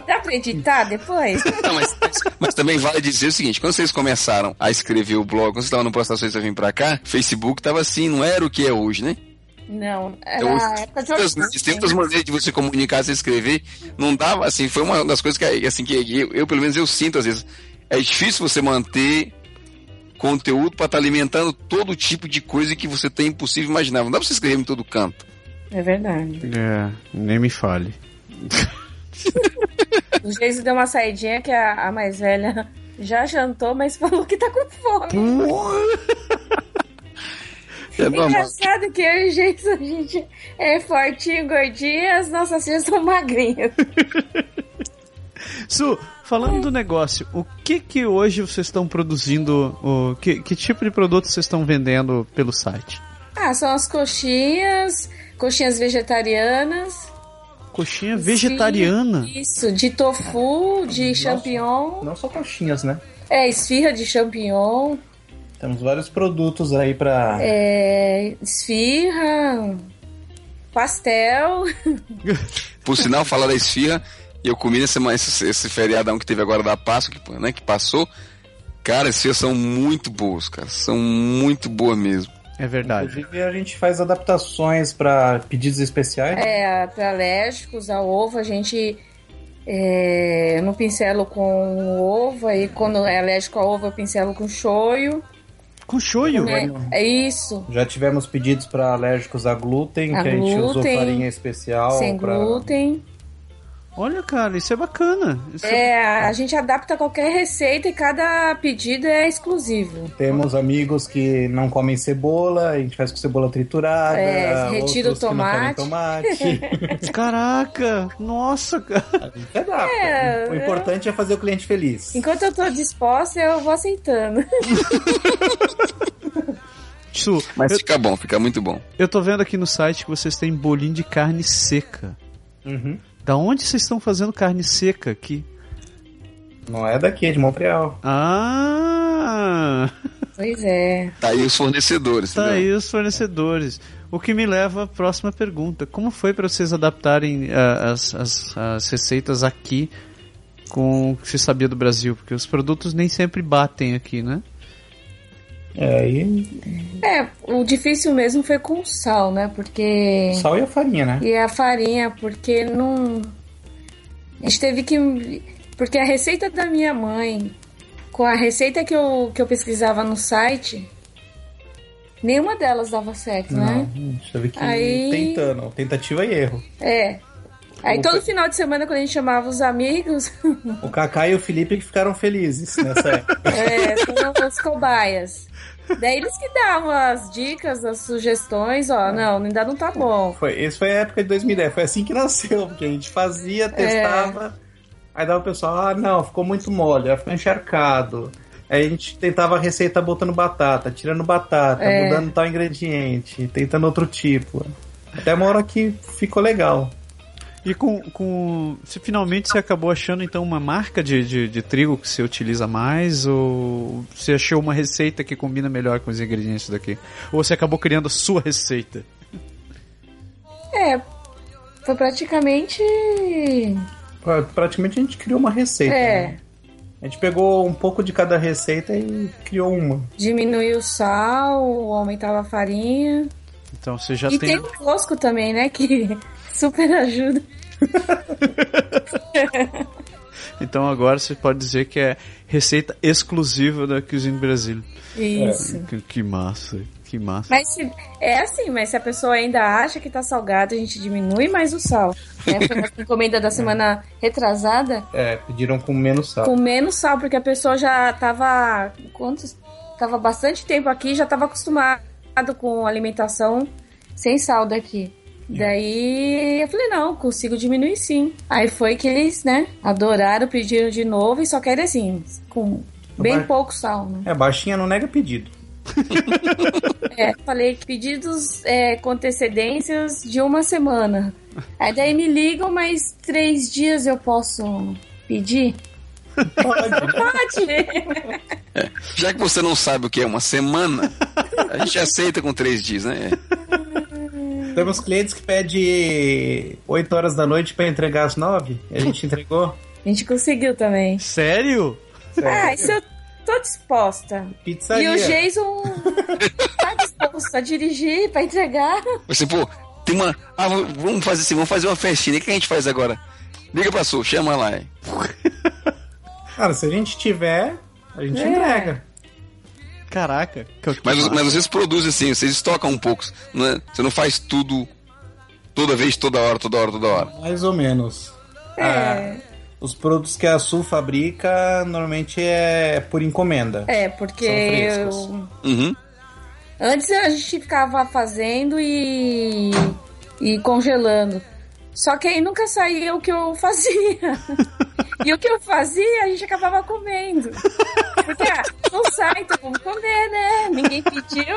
Dá pra editar depois? Não, mas, mas também vale dizer o seguinte: quando vocês começaram a escrever o blog, quando vocês estavam no processo de vir pra cá, Facebook tava assim, não era o que é hoje, né? Não, era a época de Orkut. tem outras maneiras de você comunicar, se escrever. Não dava, assim, foi uma das coisas que, assim, que eu, eu, pelo menos, eu sinto às vezes. É difícil você manter conteúdo para estar alimentando todo tipo de coisa que você tem impossível imaginar. Não dá pra você escrever em todo canto. É verdade. É, nem me fale. [laughs] O Geise deu uma saidinha que a, a mais velha já jantou, mas [laughs] falou que tá com fome. É normal. Engraçado que eu e o Geise, a gente é fortinho, gordinho e as nossas filhas são magrinhas. Su, falando do negócio, o que que hoje vocês estão produzindo? O, que, que tipo de produto vocês estão vendendo pelo site? Ah, são as coxinhas, coxinhas vegetarianas. Coxinha vegetariana? Isso, de tofu, de champignon. Não só coxinhas, né? É, esfirra de champignon. Temos vários produtos aí pra. É, esfirra, pastel. [laughs] Por sinal, falar da esfirra, eu comi nesse, esse, esse feriadão que teve agora da Páscoa, que, né, que passou. Cara, as esfirras são muito boas, cara. São muito boas mesmo. É verdade. Inclusive, a gente faz adaptações para pedidos especiais. É, para alérgicos ao ovo, a gente. É, eu não pincelo com ovo, e quando é alérgico ao ovo, eu pincelo com shoyu. Com shoyu? É, é isso. Já tivemos pedidos para alérgicos a glúten, A que a gente usou glúten, farinha especial. sem pra- glúten. Olha, cara, isso é bacana. Isso É, a gente adapta qualquer receita e cada pedido é exclusivo. Temos amigos que não comem cebola, a gente faz com cebola triturada. É, retira o tomate. tomate. [laughs] Caraca, nossa, cara. gente adapta. É, o importante é fazer o cliente feliz. Enquanto eu tô disposta, eu vou aceitando. [laughs] Su, Mas eu, fica bom, fica muito bom. eu tô vendo aqui no site que vocês têm bolinho de carne seca. Uhum. Da onde vocês estão fazendo carne seca aqui? Não é daqui, é de Montreal. Ah! [laughs] Pois é. Tá aí os fornecedores, Tá entendeu? aí os fornecedores. O que me leva à próxima pergunta. Como foi para vocês adaptarem ah, as, as, as receitas aqui com o que se sabia do Brasil? Porque os produtos nem sempre batem aqui, né? É, e É, o difícil mesmo foi com o sal, né? Porque. sal e a farinha, né? E a farinha, porque não. A gente teve que. Porque a receita da minha mãe, com a receita que eu, que eu pesquisava no site, nenhuma delas dava certo, Não, né? a gente teve que ir Aí- tentando. Tentativa e erro. É. Aí O todo ca- final de semana, quando a gente chamava os amigos, [laughs] O Kaká e o Felipe que ficaram felizes nessa época. [laughs] é, são os cobaias. Daí eles que davam as dicas, as sugestões, ó, não, ainda não tá bom. Foi, esse foi a época de 2010, foi assim que nasceu, porque a gente fazia, testava, aí dava o pessoal, ah, não, ficou muito mole, aí ficou encharcado. Aí a gente tentava a receita botando batata, tirando batata, É. mudando tal ingrediente, tentando outro tipo. Até uma hora que ficou legal. E com, com. Se finalmente você acabou achando então uma marca de, de, de trigo que você utiliza mais? Ou você achou uma receita que combina melhor com os ingredientes daqui? Ou você acabou criando a sua receita? É, foi praticamente. Pra- Praticamente a gente criou uma receita. É. né? A gente pegou um pouco de cada receita e criou uma. Diminuiu o sal, aumentava a farinha. Então você já e tem. tem o Cosco também, né? Que super ajuda. [laughs] Então agora você pode dizer que é receita exclusiva da Cuisine Brasil. Isso. Que, que massa, que massa. Mas se, é assim, mas se a pessoa ainda acha que tá salgado, a gente diminui mais o sal. [laughs] Né? Foi uma encomenda da semana retrasada É, pediram com menos sal. com menos sal, porque a pessoa já tava. Quantos? Tava bastante tempo aqui, já tava acostumado com alimentação sem sal daqui. Daí eu falei, não, consigo diminuir sim. Aí foi que eles, né, adoraram, pediram de novo e só querem assim, com bem Vai. pouco sal, né? É, baixinha não nega pedido. [laughs] É, falei que pedidos é, com antecedências de uma semana. Aí daí me ligam, mas três dias eu posso pedir? Pode! [laughs] Já que você não sabe o que é uma semana, a gente aceita com três dias, né? Temos clientes que pedem 8 horas da noite pra entregar às 9 e a gente entregou. A gente conseguiu também. Sério? Ah, isso eu tô disposta. Pizzaria. E o Jason tá disposto a dirigir pra entregar. Você, pô, tem uma. Ah, vamos fazer assim, vamos fazer uma festinha. O que a gente faz agora? Liga pra Su, chama lá. hein? Cara, se a gente tiver, a gente É. entrega. Caraca. que- que Mas, mas vocês produzem assim, vocês estocam um pouco. Não é? Você não faz tudo toda vez, toda hora, toda hora, toda hora. Mais ou menos. É. Ah, os produtos que a Sul fabrica normalmente é por encomenda. É, porque São frescos. eu- Uhum. antes a gente ficava fazendo e, e congelando. Só que aí nunca saía o que eu fazia. e o que eu fazia, a gente acabava comendo. Porque, ah, não sai, então vamos comer, né? Ninguém pediu.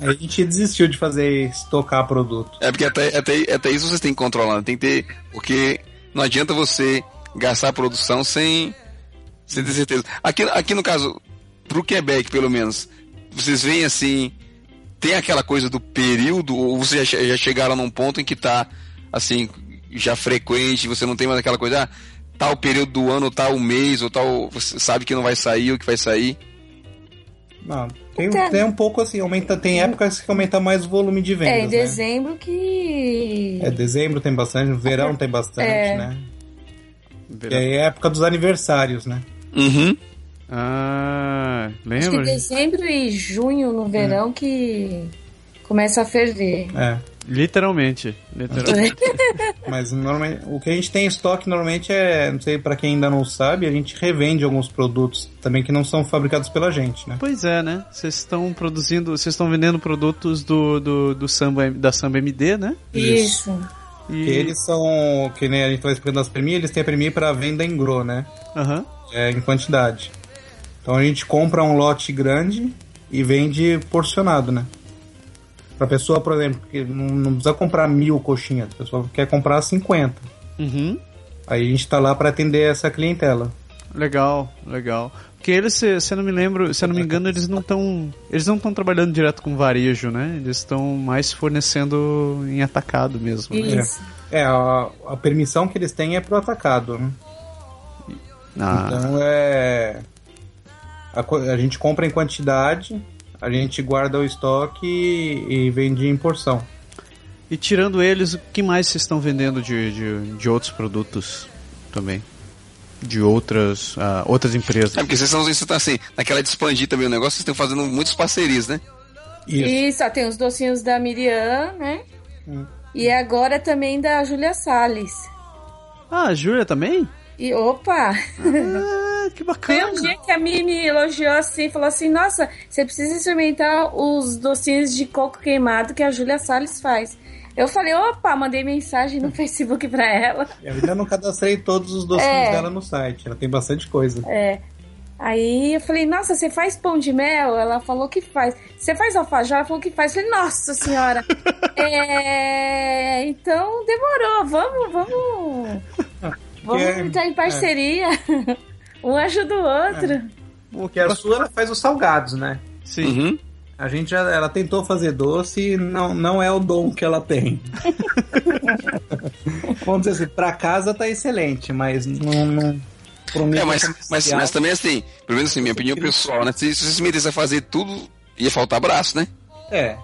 A gente desistiu de fazer estocar produto. É porque até, até, até isso vocês têm que controlar, né? tem que ter. Porque não adianta você gastar a produção sem, sem ter certeza. Aqui, aqui no caso, pro Quebec, pelo menos, vocês veem assim. Tem aquela coisa do período, ou vocês já, já chegaram num ponto em que tá assim, já frequente, você não tem mais aquela coisa, ah, tal período do ano, tal mês, ou tal. Você sabe que não vai sair, o que vai sair. Não, tem, tem um pouco assim, aumenta, tem épocas que aumenta mais o volume de vendas. É, em né? dezembro que. É, dezembro tem bastante, no verão tem bastante, É. né? E aí é a época dos aniversários, né? Uhum. Ah, Acho que lembra? dezembro e junho no verão que começa a ferver. É. Literalmente. Literalmente. [laughs] Mas normalmente, o que a gente tem em estoque normalmente é, não sei, pra quem ainda não sabe, a gente revende alguns produtos também que não são fabricados pela gente, né? Pois é, né? Vocês estão produzindo, vocês estão vendendo produtos do, do, do samba, da Samba MD, né? Isso. E... Que eles são, que nem a gente vai explicando as Premi, eles têm a Premi para venda em gro, né? Aham. É, em quantidade. Então a gente compra um lote grande e vende porcionado, né? Pra pessoa, por exemplo, que não, não precisa comprar mil coxinhas, a pessoa quer comprar 50. Uhum. Aí a gente tá lá para atender essa clientela. Legal, legal. Porque eles, se, se eu não me lembro, se eu não me engano, eles não estão, eles não estão trabalhando direto com varejo, né? Eles estão mais fornecendo em atacado mesmo. Né? Isso. É, a, a permissão que eles têm é pro atacado, né? Ah, Então é. A, a gente compra em quantidade, a gente guarda o estoque e, e vende em porção. e tirando eles, o que mais vocês estão vendendo de, de, de outros produtos também? De outras, ah, outras empresas? É porque vocês estão, vocês estão assim, naquela de expandir também o negócio, vocês estão fazendo muitas parcerias, né? Isso. E só tem os docinhos da Miriam, né? Hum. E agora também da Júlia Salles. Ah, a Júlia também? E opa! Ah, que bacana. um dia que a Mimi elogiou assim, falou assim: Nossa, você precisa experimentar os docinhos de coco queimado que a Júlia Salles faz. Eu falei, opa, mandei mensagem no [laughs] Facebook pra ela. Eu ainda não cadastrei todos os docinhos É. dela no site, ela tem bastante coisa. É. Aí eu falei, nossa, você faz pão de mel? Ela falou que faz. Você faz alfajor? Ela falou que faz. Eu falei, nossa senhora. [laughs] é... Então demorou, vamos, vamos. Vamos é- entrar em parceria. [laughs] Um ajuda o outro. Porque a sua ela faz os salgados, né? Sim. Uhum. A gente já, ela tentou fazer doce e não, não é o dom que ela tem. [laughs] Vamos dizer assim, pra casa tá excelente, mas não. não pro É, mas, mas, mas também assim, pelo menos assim, minha opinião pessoal, né? Se, se vocês se metessem a fazer tudo, ia faltar braço, né? É.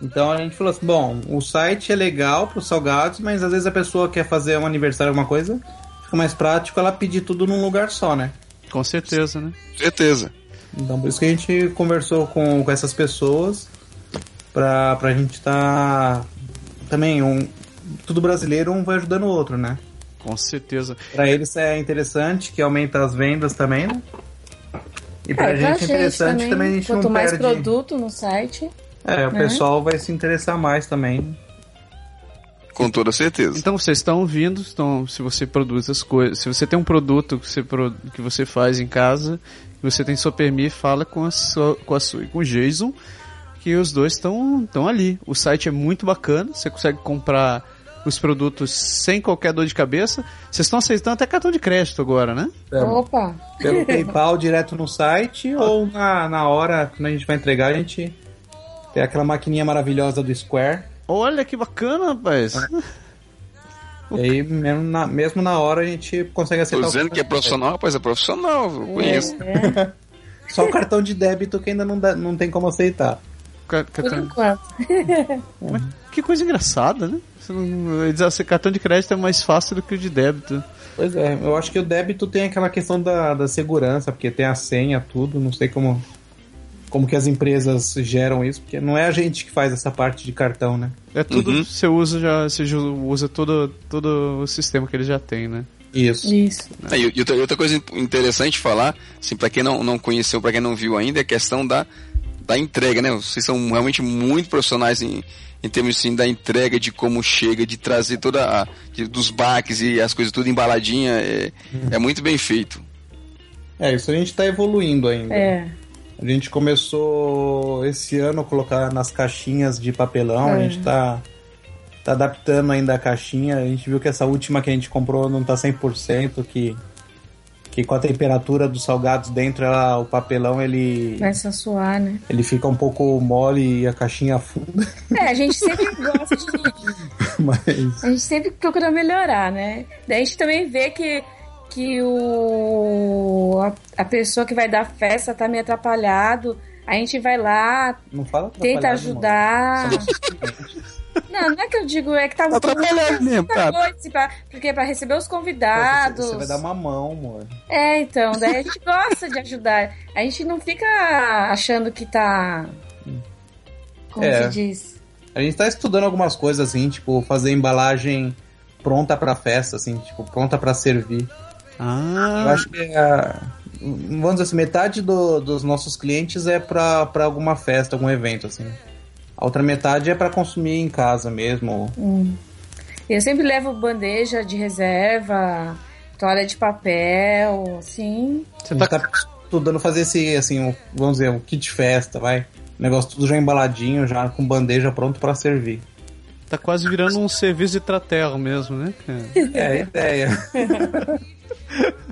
Então a gente falou assim: bom, o site é legal pros salgados, mas às vezes a pessoa quer fazer um aniversário, alguma coisa, fica mais prático ela pedir tudo num lugar só, né? Com certeza, né? Certeza. Então por isso que a gente conversou com, com essas pessoas pra, pra gente tá. Também, um, tudo brasileiro, um vai ajudando o outro, né? Com certeza. Pra eles é interessante, que aumenta as vendas também, né? E pra É, gente é interessante também, a gente Quanto não mais perde. produto no site. É, o né? pessoal vai se interessar mais também. Com toda certeza. Então vocês estão ouvindo, estão, se você produz as coisas, se você tem um produto que você, que você faz em casa, que você tem sua permi, fala com a sua, com a sua e com o Jason, que os dois estão estão ali. O site é muito bacana, você consegue comprar os produtos sem qualquer dor de cabeça. Vocês estão aceitando até cartão de crédito agora, né? Opa! Pelo PayPal [laughs] direto no site ou na, na hora, quando a gente vai entregar, a gente tem aquela maquininha maravilhosa do Square. Olha que bacana, rapaz. E aí, mesmo na, mesmo na hora, a gente consegue Tô aceitar o dizendo que é profissional, rapaz, é profissional, eu conheço. É, [laughs] Só o cartão de débito que ainda não, dá, não tem como aceitar. Por cartão- enquanto. [laughs] Mas que coisa engraçada, né? Eles- esse cartão de crédito é mais fácil do que o de débito. Pois é, eu acho que o débito tem aquela questão da, da segurança, porque tem a senha, tudo, não sei como como que as empresas geram isso, porque não é a gente que faz essa parte de cartão, né? É tudo, Uhum. você usa já, você usa todo, todo o sistema que ele já tem, né? Isso. Isso. É, e outra, outra coisa interessante falar, assim, para quem não, não conheceu, para quem não viu ainda, é a questão da, da entrega, né? Vocês são realmente muito profissionais em, em termos assim, da entrega, de como chega, de trazer toda a. de- dos baques e as coisas tudo embaladinha. É, é muito bem feito. É, isso a gente tá evoluindo ainda. É. A gente começou esse ano a colocar nas caixinhas de papelão, a gente tá, tá adaptando ainda a caixinha. A gente viu que essa última que a gente comprou não tá 100%, que, que com a temperatura dos salgados dentro, ela, o papelão ele, Começa a suar, né? ele fica um pouco mole e a caixinha afunda. É, a gente sempre [laughs] gosta de. Mas A gente sempre procura melhorar, né? Daí a gente também vê que, que o, a, a pessoa que vai dar festa tá meio atrapalhado. A gente vai lá, não fala tenta ajudar. Não, não é que eu digo, é que tá Tá atrapalhado mesmo, tá? pra- porque para receber os Você, convidados. você vai dar uma mão, amor. É, então, daí a gente gosta de ajudar. A gente não fica achando que tá. Como É. se diz? A gente tá estudando algumas coisas assim, tipo, fazer embalagem pronta pra festa, assim, tipo, pronta pra servir. Eu Ah, acho que a, vamos dizer assim, metade do- dos nossos clientes é pra, pra alguma festa, algum evento, assim. A outra metade é pra consumir em casa mesmo. Eu sempre levo bandeja de reserva, toalha de papel, assim. A gente tá estudando fazer esse, assim, um- vamos dizer, um kit festa, vai. O negócio tudo já embaladinho, já com bandeja pronto pra servir. tá quase virando um serviço de traterra mesmo, né? cara? É a ideia. [laughs] [laughs]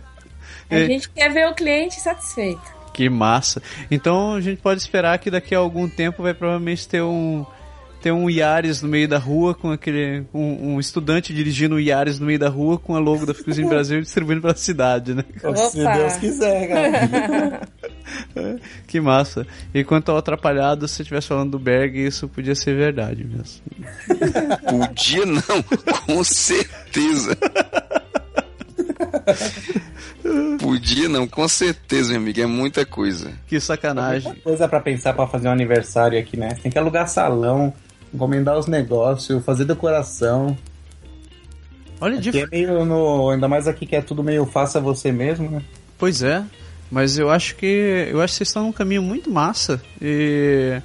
A É. gente quer ver o cliente satisfeito. Que massa. Então a gente pode esperar que daqui a algum tempo vai provavelmente ter um ter um Yaris no meio da rua com aquele um, um estudante dirigindo o Yaris no meio da rua com a logo da Cozinha Brasil e [laughs] distribuindo pela cidade, né? Se Opa. Deus quiser, cara. [laughs] Que massa. E quanto ao atrapalhado, se você estivesse falando do Berg, isso podia ser verdade mesmo. Podia não, com certeza. [laughs] Podia não, com certeza, meu amigo. É muita coisa. Que sacanagem. coisa pra pensar pra fazer um aniversário aqui, né? Tem que alugar salão, encomendar os negócios, fazer decoração. Olha, de Aqui é meio no. Ainda mais aqui que é tudo meio faça você mesmo, né? Pois é, mas eu acho que eu acho que vocês estão num caminho muito massa e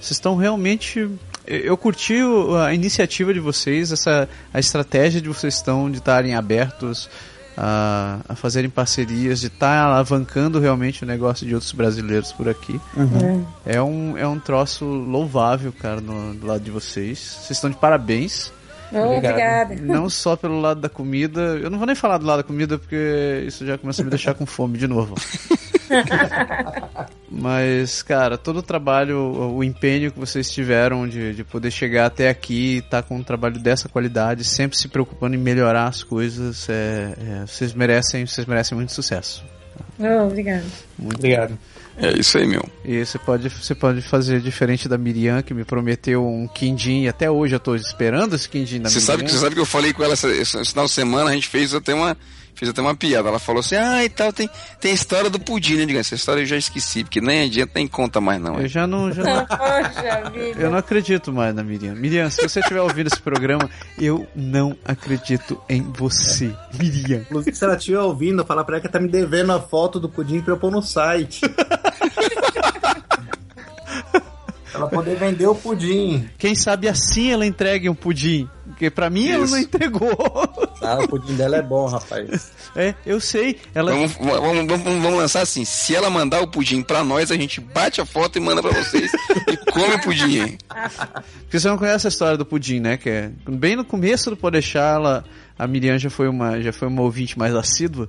vocês estão realmente eu curti a iniciativa de vocês, essa a estratégia de vocês estão de estarem abertos a, a fazerem parcerias, de estar alavancando realmente o negócio de outros brasileiros por aqui. É um, é um troço louvável, cara, no, do lado de vocês. Vocês estão de parabéns. Obrigada. Não só pelo lado da comida. Eu não vou nem falar do lado da comida porque isso já começa a me deixar com fome de novo. [laughs] [laughs] Mas, cara, todo o trabalho, o empenho que vocês tiveram de, de poder chegar até aqui e estar com um trabalho dessa qualidade, sempre se preocupando em melhorar as coisas, é, é, vocês merecem, vocês merecem muito sucesso. Oh, obrigada. Muito Obrigado. É isso aí, meu. E você pode, você pode fazer diferente da Miriam, que me prometeu um quindim, e até hoje eu tô esperando esse quindim da Você Miriam. sabe, que- você sabe que eu falei com ela esse final de semana, a gente fez até uma. Fez até uma piada. Ela falou assim, ah, e tal, tem, tem a história do pudim, né? Diga, essa história eu já esqueci, porque nem adianta, nem conta mais, não. Eu já não, já não. [laughs] Eu não acredito mais na Miriam. Miriam, se você estiver ouvindo esse programa, eu não acredito em você, Miriam. Inclusive, se ela estiver ouvindo, fala pra ela que tá me devendo a foto do pudim pra eu pôr no site. [laughs] ela poder vender o pudim. Quem sabe assim ela entregue um pudim. Porque pra mim ela Isso. não entregou. Ah, o pudim dela é bom, rapaz. [laughs] É, eu sei. Ela. Vamos, vamos, vamos, vamos lançar assim: se ela mandar o pudim pra nós, a gente bate a foto e manda pra vocês e come o pudim. [laughs] Porque você não conhece a história do pudim, né? Que é bem no começo do Podeixar, ela, a Miriam já foi uma, já foi uma ouvinte mais assídua.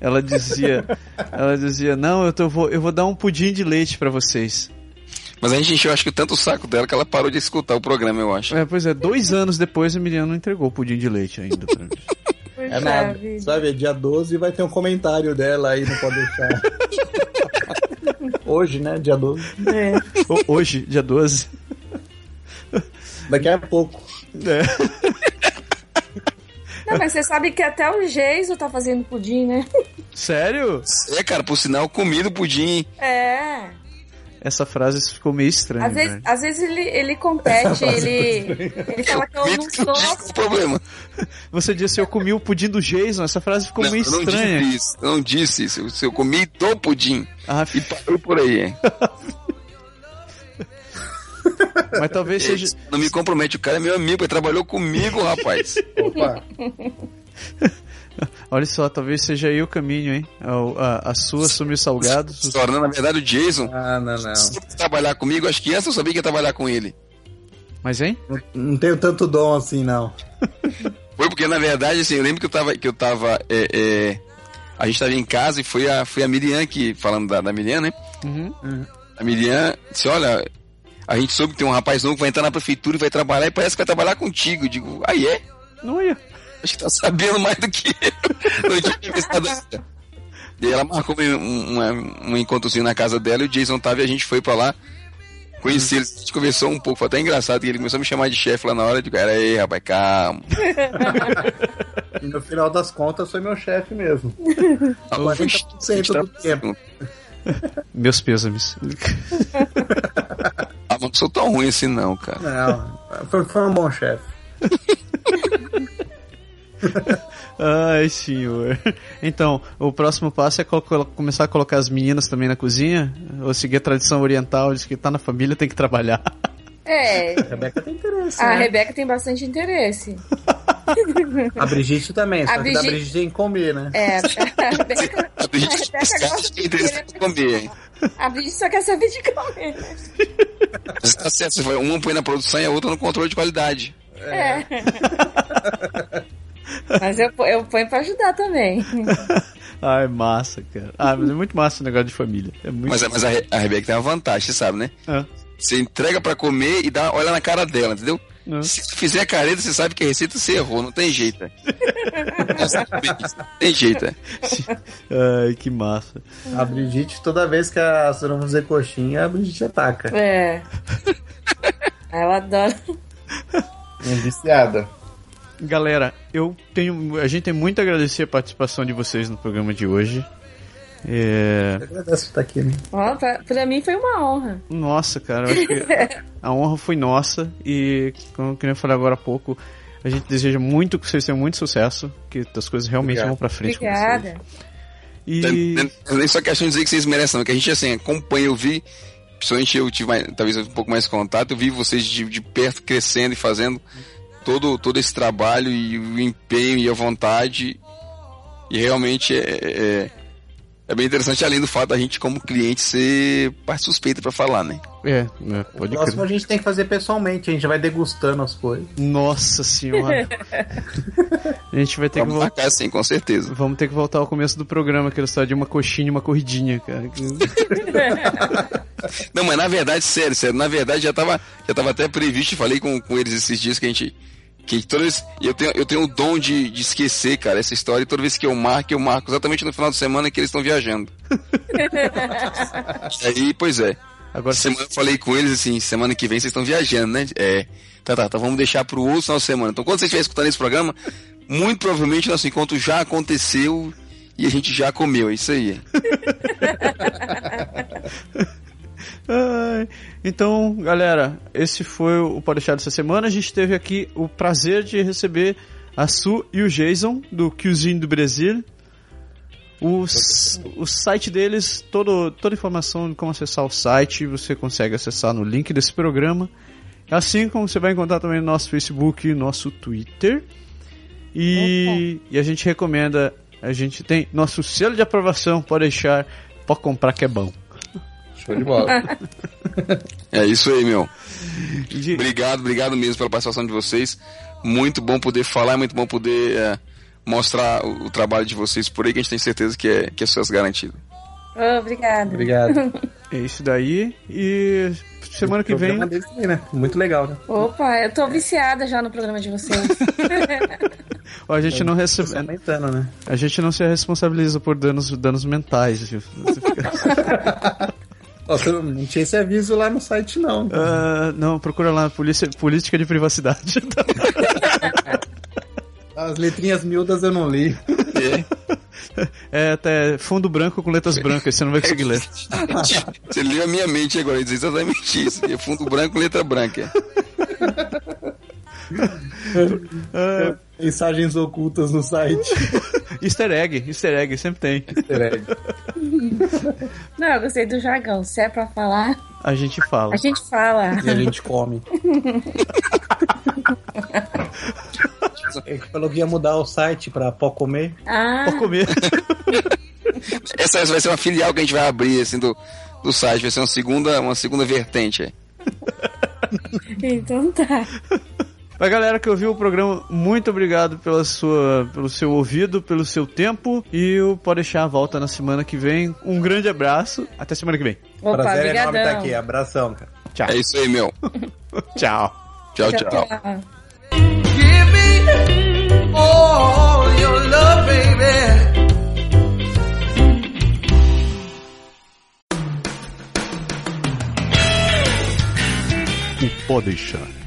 Ela dizia, [laughs] ela dizia, não, eu, tô, vou, eu vou dar um pudim de leite pra vocês. Mas a gente encheu, acho que tanto o saco dela que ela parou de escutar o programa, eu acho. É, pois é, dois anos depois a Miriam não entregou o pudim de leite ainda pra mim. É nada. vida. Sabe, dia 12 vai ter um comentário dela aí, não pode deixar. [laughs] Hoje, né? Dia 12. É. Ho- Hoje, dia 12. Daqui a pouco. É. Não, mas você sabe que até o Geiso tá fazendo pudim, né? Sério? É, cara, por sinal, comi do pudim. É. Essa frase ficou meio estranha. Às vezes, velho. às vezes ele, ele compete, ele, ele fala que eu não sou. problema? Você disse eu comi o pudim do Jason, essa frase ficou Não, meio eu não estranha. disse isso, eu não disse isso. Eu, eu comi do pudim. Ah, E parou por aí, hein? [laughs] mas talvez seja. Não me compromete, o cara é meu amigo, ele trabalhou comigo, rapaz. Opa. [laughs] [laughs] Olha só, talvez seja aí o caminho, hein? A, a, a sua assumir salgados. História, né? Na verdade, o Jason, Ah, não, não. se trabalhar comigo, acho que antes eu sabia que ia trabalhar com ele. Mas, hein? Não, não tenho tanto dom assim, não. [laughs] Foi porque, na verdade, assim, eu lembro que eu tava. Que eu tava é, é, a gente tava em casa e foi a, foi a Miriam que, falando da, da Miriam, né? Uhum. A Miriam disse, olha, a gente soube que tem um rapaz novo que vai entrar na prefeitura e vai trabalhar e parece que vai trabalhar contigo. Eu digo, aí é? Não ia. Acho que tá sabendo mais do que eu. Não tinha pensado ainda. E aí ela marcou um, um, um encontrozinho na casa dela e o Jason tava e a gente foi pra lá. Conheci ele, a gente conversou um pouco, foi até engraçado, que ele começou a me chamar de chefe lá na hora, eu digo, aí, rapaz, calma. [laughs] E no final das contas foi meu chefe mesmo. [laughs] Ah, 40% do tempo. Meus pêsames. [laughs] Ah, mas não sou tão ruim assim não, cara. Não, foi, foi um bom chefe. [laughs] Ai, senhor. Então, o próximo passo é começar a colocar as meninas também na cozinha? Ou seguir a tradição oriental, diz que tá na família, tem que trabalhar. É, [laughs] A Rebeca tem interesse, a né? Rebeca tem bastante interesse. [laughs] A Brigitte também, só A que da Brigitte- tem que comer, né? É, a Rebeca, A a Brigitte Rebeca gosta de interesse em comer, hein? A Brigitte só quer saber de comer. né? Tá certo, uma põe na produção e a outra no controle de qualidade. É. Mas eu, eu ponho pra ajudar também. [laughs] Ai, massa, cara. Ah, mas é muito massa o negócio de família. É muito Mas, mas a, a Rebeca tem uma vantagem, você sabe, né? Ah, Você entrega pra comer e dá, olha na cara dela, entendeu? ah. Se tu fizer a careta, você sabe que a receita você errou, não tem jeito. é. [laughs] Não tem jeito. é. [laughs] Ai, que massa. A Brigitte, toda vez que a senhora vai fazer coxinha, a Brigitte ataca. É. Ela adora. É viciada. Galera, eu tenho. A gente tem muito a agradecer a participação de vocês no programa de hoje. É. Agradeço por estar aqui, né? Ó, pra, pra mim foi uma honra. Nossa, cara, eu acho que [laughs] a honra foi nossa e, como eu falei agora há pouco, a gente deseja muito que vocês tenham muito sucesso, que as coisas realmente Obrigado. vão pra frente com Obrigada. vocês. E Nem nem só questão de dizer que vocês merecem, não, que a gente assim, acompanha, eu vi, principalmente eu tive mais, talvez um pouco mais contato, eu vi vocês de, de perto crescendo e fazendo todo, todo esse trabalho e o empenho e a vontade. E realmente é, é, é bem interessante, além do fato da gente, como cliente, ser parte suspeita pra falar, né? é, é, O pode próximo crer. a gente tem que fazer pessoalmente, a gente vai degustando as coisas. Nossa senhora. [laughs] a gente vai ter que Vamos voltar. marcar sim, com certeza. Vamos ter que voltar ao começo do programa, aquela história de uma coxinha e uma corridinha, cara. [laughs] Não, mas na verdade, sério, sério, na verdade já tava, já tava até previsto, falei com, com eles esses dias que a gente. Que toda vez, eu tenho, eu tenho o dom de, de esquecer, cara, essa história, e toda vez que eu marco, eu marco exatamente no final de semana que eles estão viajando. [laughs] Aí, pois é. Agora Semana eu falei com eles assim, semana que vem vocês estão viajando, né? É. Tá, tá, então vamos deixar pro outro final de semana. Então quando você estiver escutando esse programa, muito provavelmente nosso encontro já aconteceu e a gente já comeu, é isso aí. [laughs] Então, galera, esse foi o Podeixar dessa semana. A gente teve aqui o prazer de receber a Su e o Jason do Cuisine do Brasil. O, o site deles, todo, toda a informação de como acessar o site, você consegue acessar no link desse programa. Assim como você vai encontrar também no nosso Facebook e nosso Twitter. E, e a gente recomenda, a gente tem nosso selo de aprovação, pode deixar, pode comprar que é bom. Show de bola. É isso aí, meu. Obrigado, obrigado mesmo pela participação de vocês. Muito bom poder falar, é muito bom poder é, mostrar o, o trabalho de vocês por aí, que a gente tem certeza que é, que é sucesso garantido. Ô, obrigada. Obrigado. [laughs] É isso daí. E semana que vem. também, né? Muito legal, né? Opa, eu tô viciada já no programa de vocês. [laughs] ó, A gente não recebe, né? a gente não se responsabiliza por danos, danos mentais. viu? [laughs] não tinha esse aviso lá no site, não. Ah, não, procura lá polícia, política de privacidade. [laughs] As letrinhas miúdas eu não li. É até fundo branco com letras brancas, você não vai conseguir ler. [laughs] Você leu a minha mente agora, diz exatamente isso. É fundo branco, letra branca. [laughs] Mensagens ocultas no site. Easter egg, easter egg, sempre tem. [laughs] Não, eu gostei do jargão. Se é pra falar, A gente fala. a gente fala. E a gente come. [laughs] Ele falou que ia mudar o site pra pó comer. Ah, Pode comer. [laughs] Essa vai ser uma filial que a gente vai abrir, assim, do, do site. Vai ser uma segunda, uma segunda vertente. aí. então tá. Pra galera que ouviu o programa, muito obrigado pela sua, pelo seu ouvido, pelo seu tempo. E o Pode deixar a volta na semana que vem. Um grande abraço. Até semana que vem. Opa, Prazer enorme brigadão. estar aqui. Abração, cara. Tchau. É isso aí, meu. [laughs] Tchau. Tchau, Tchau, tchau. tchau. Give me all your love, baby. O Pode Deixar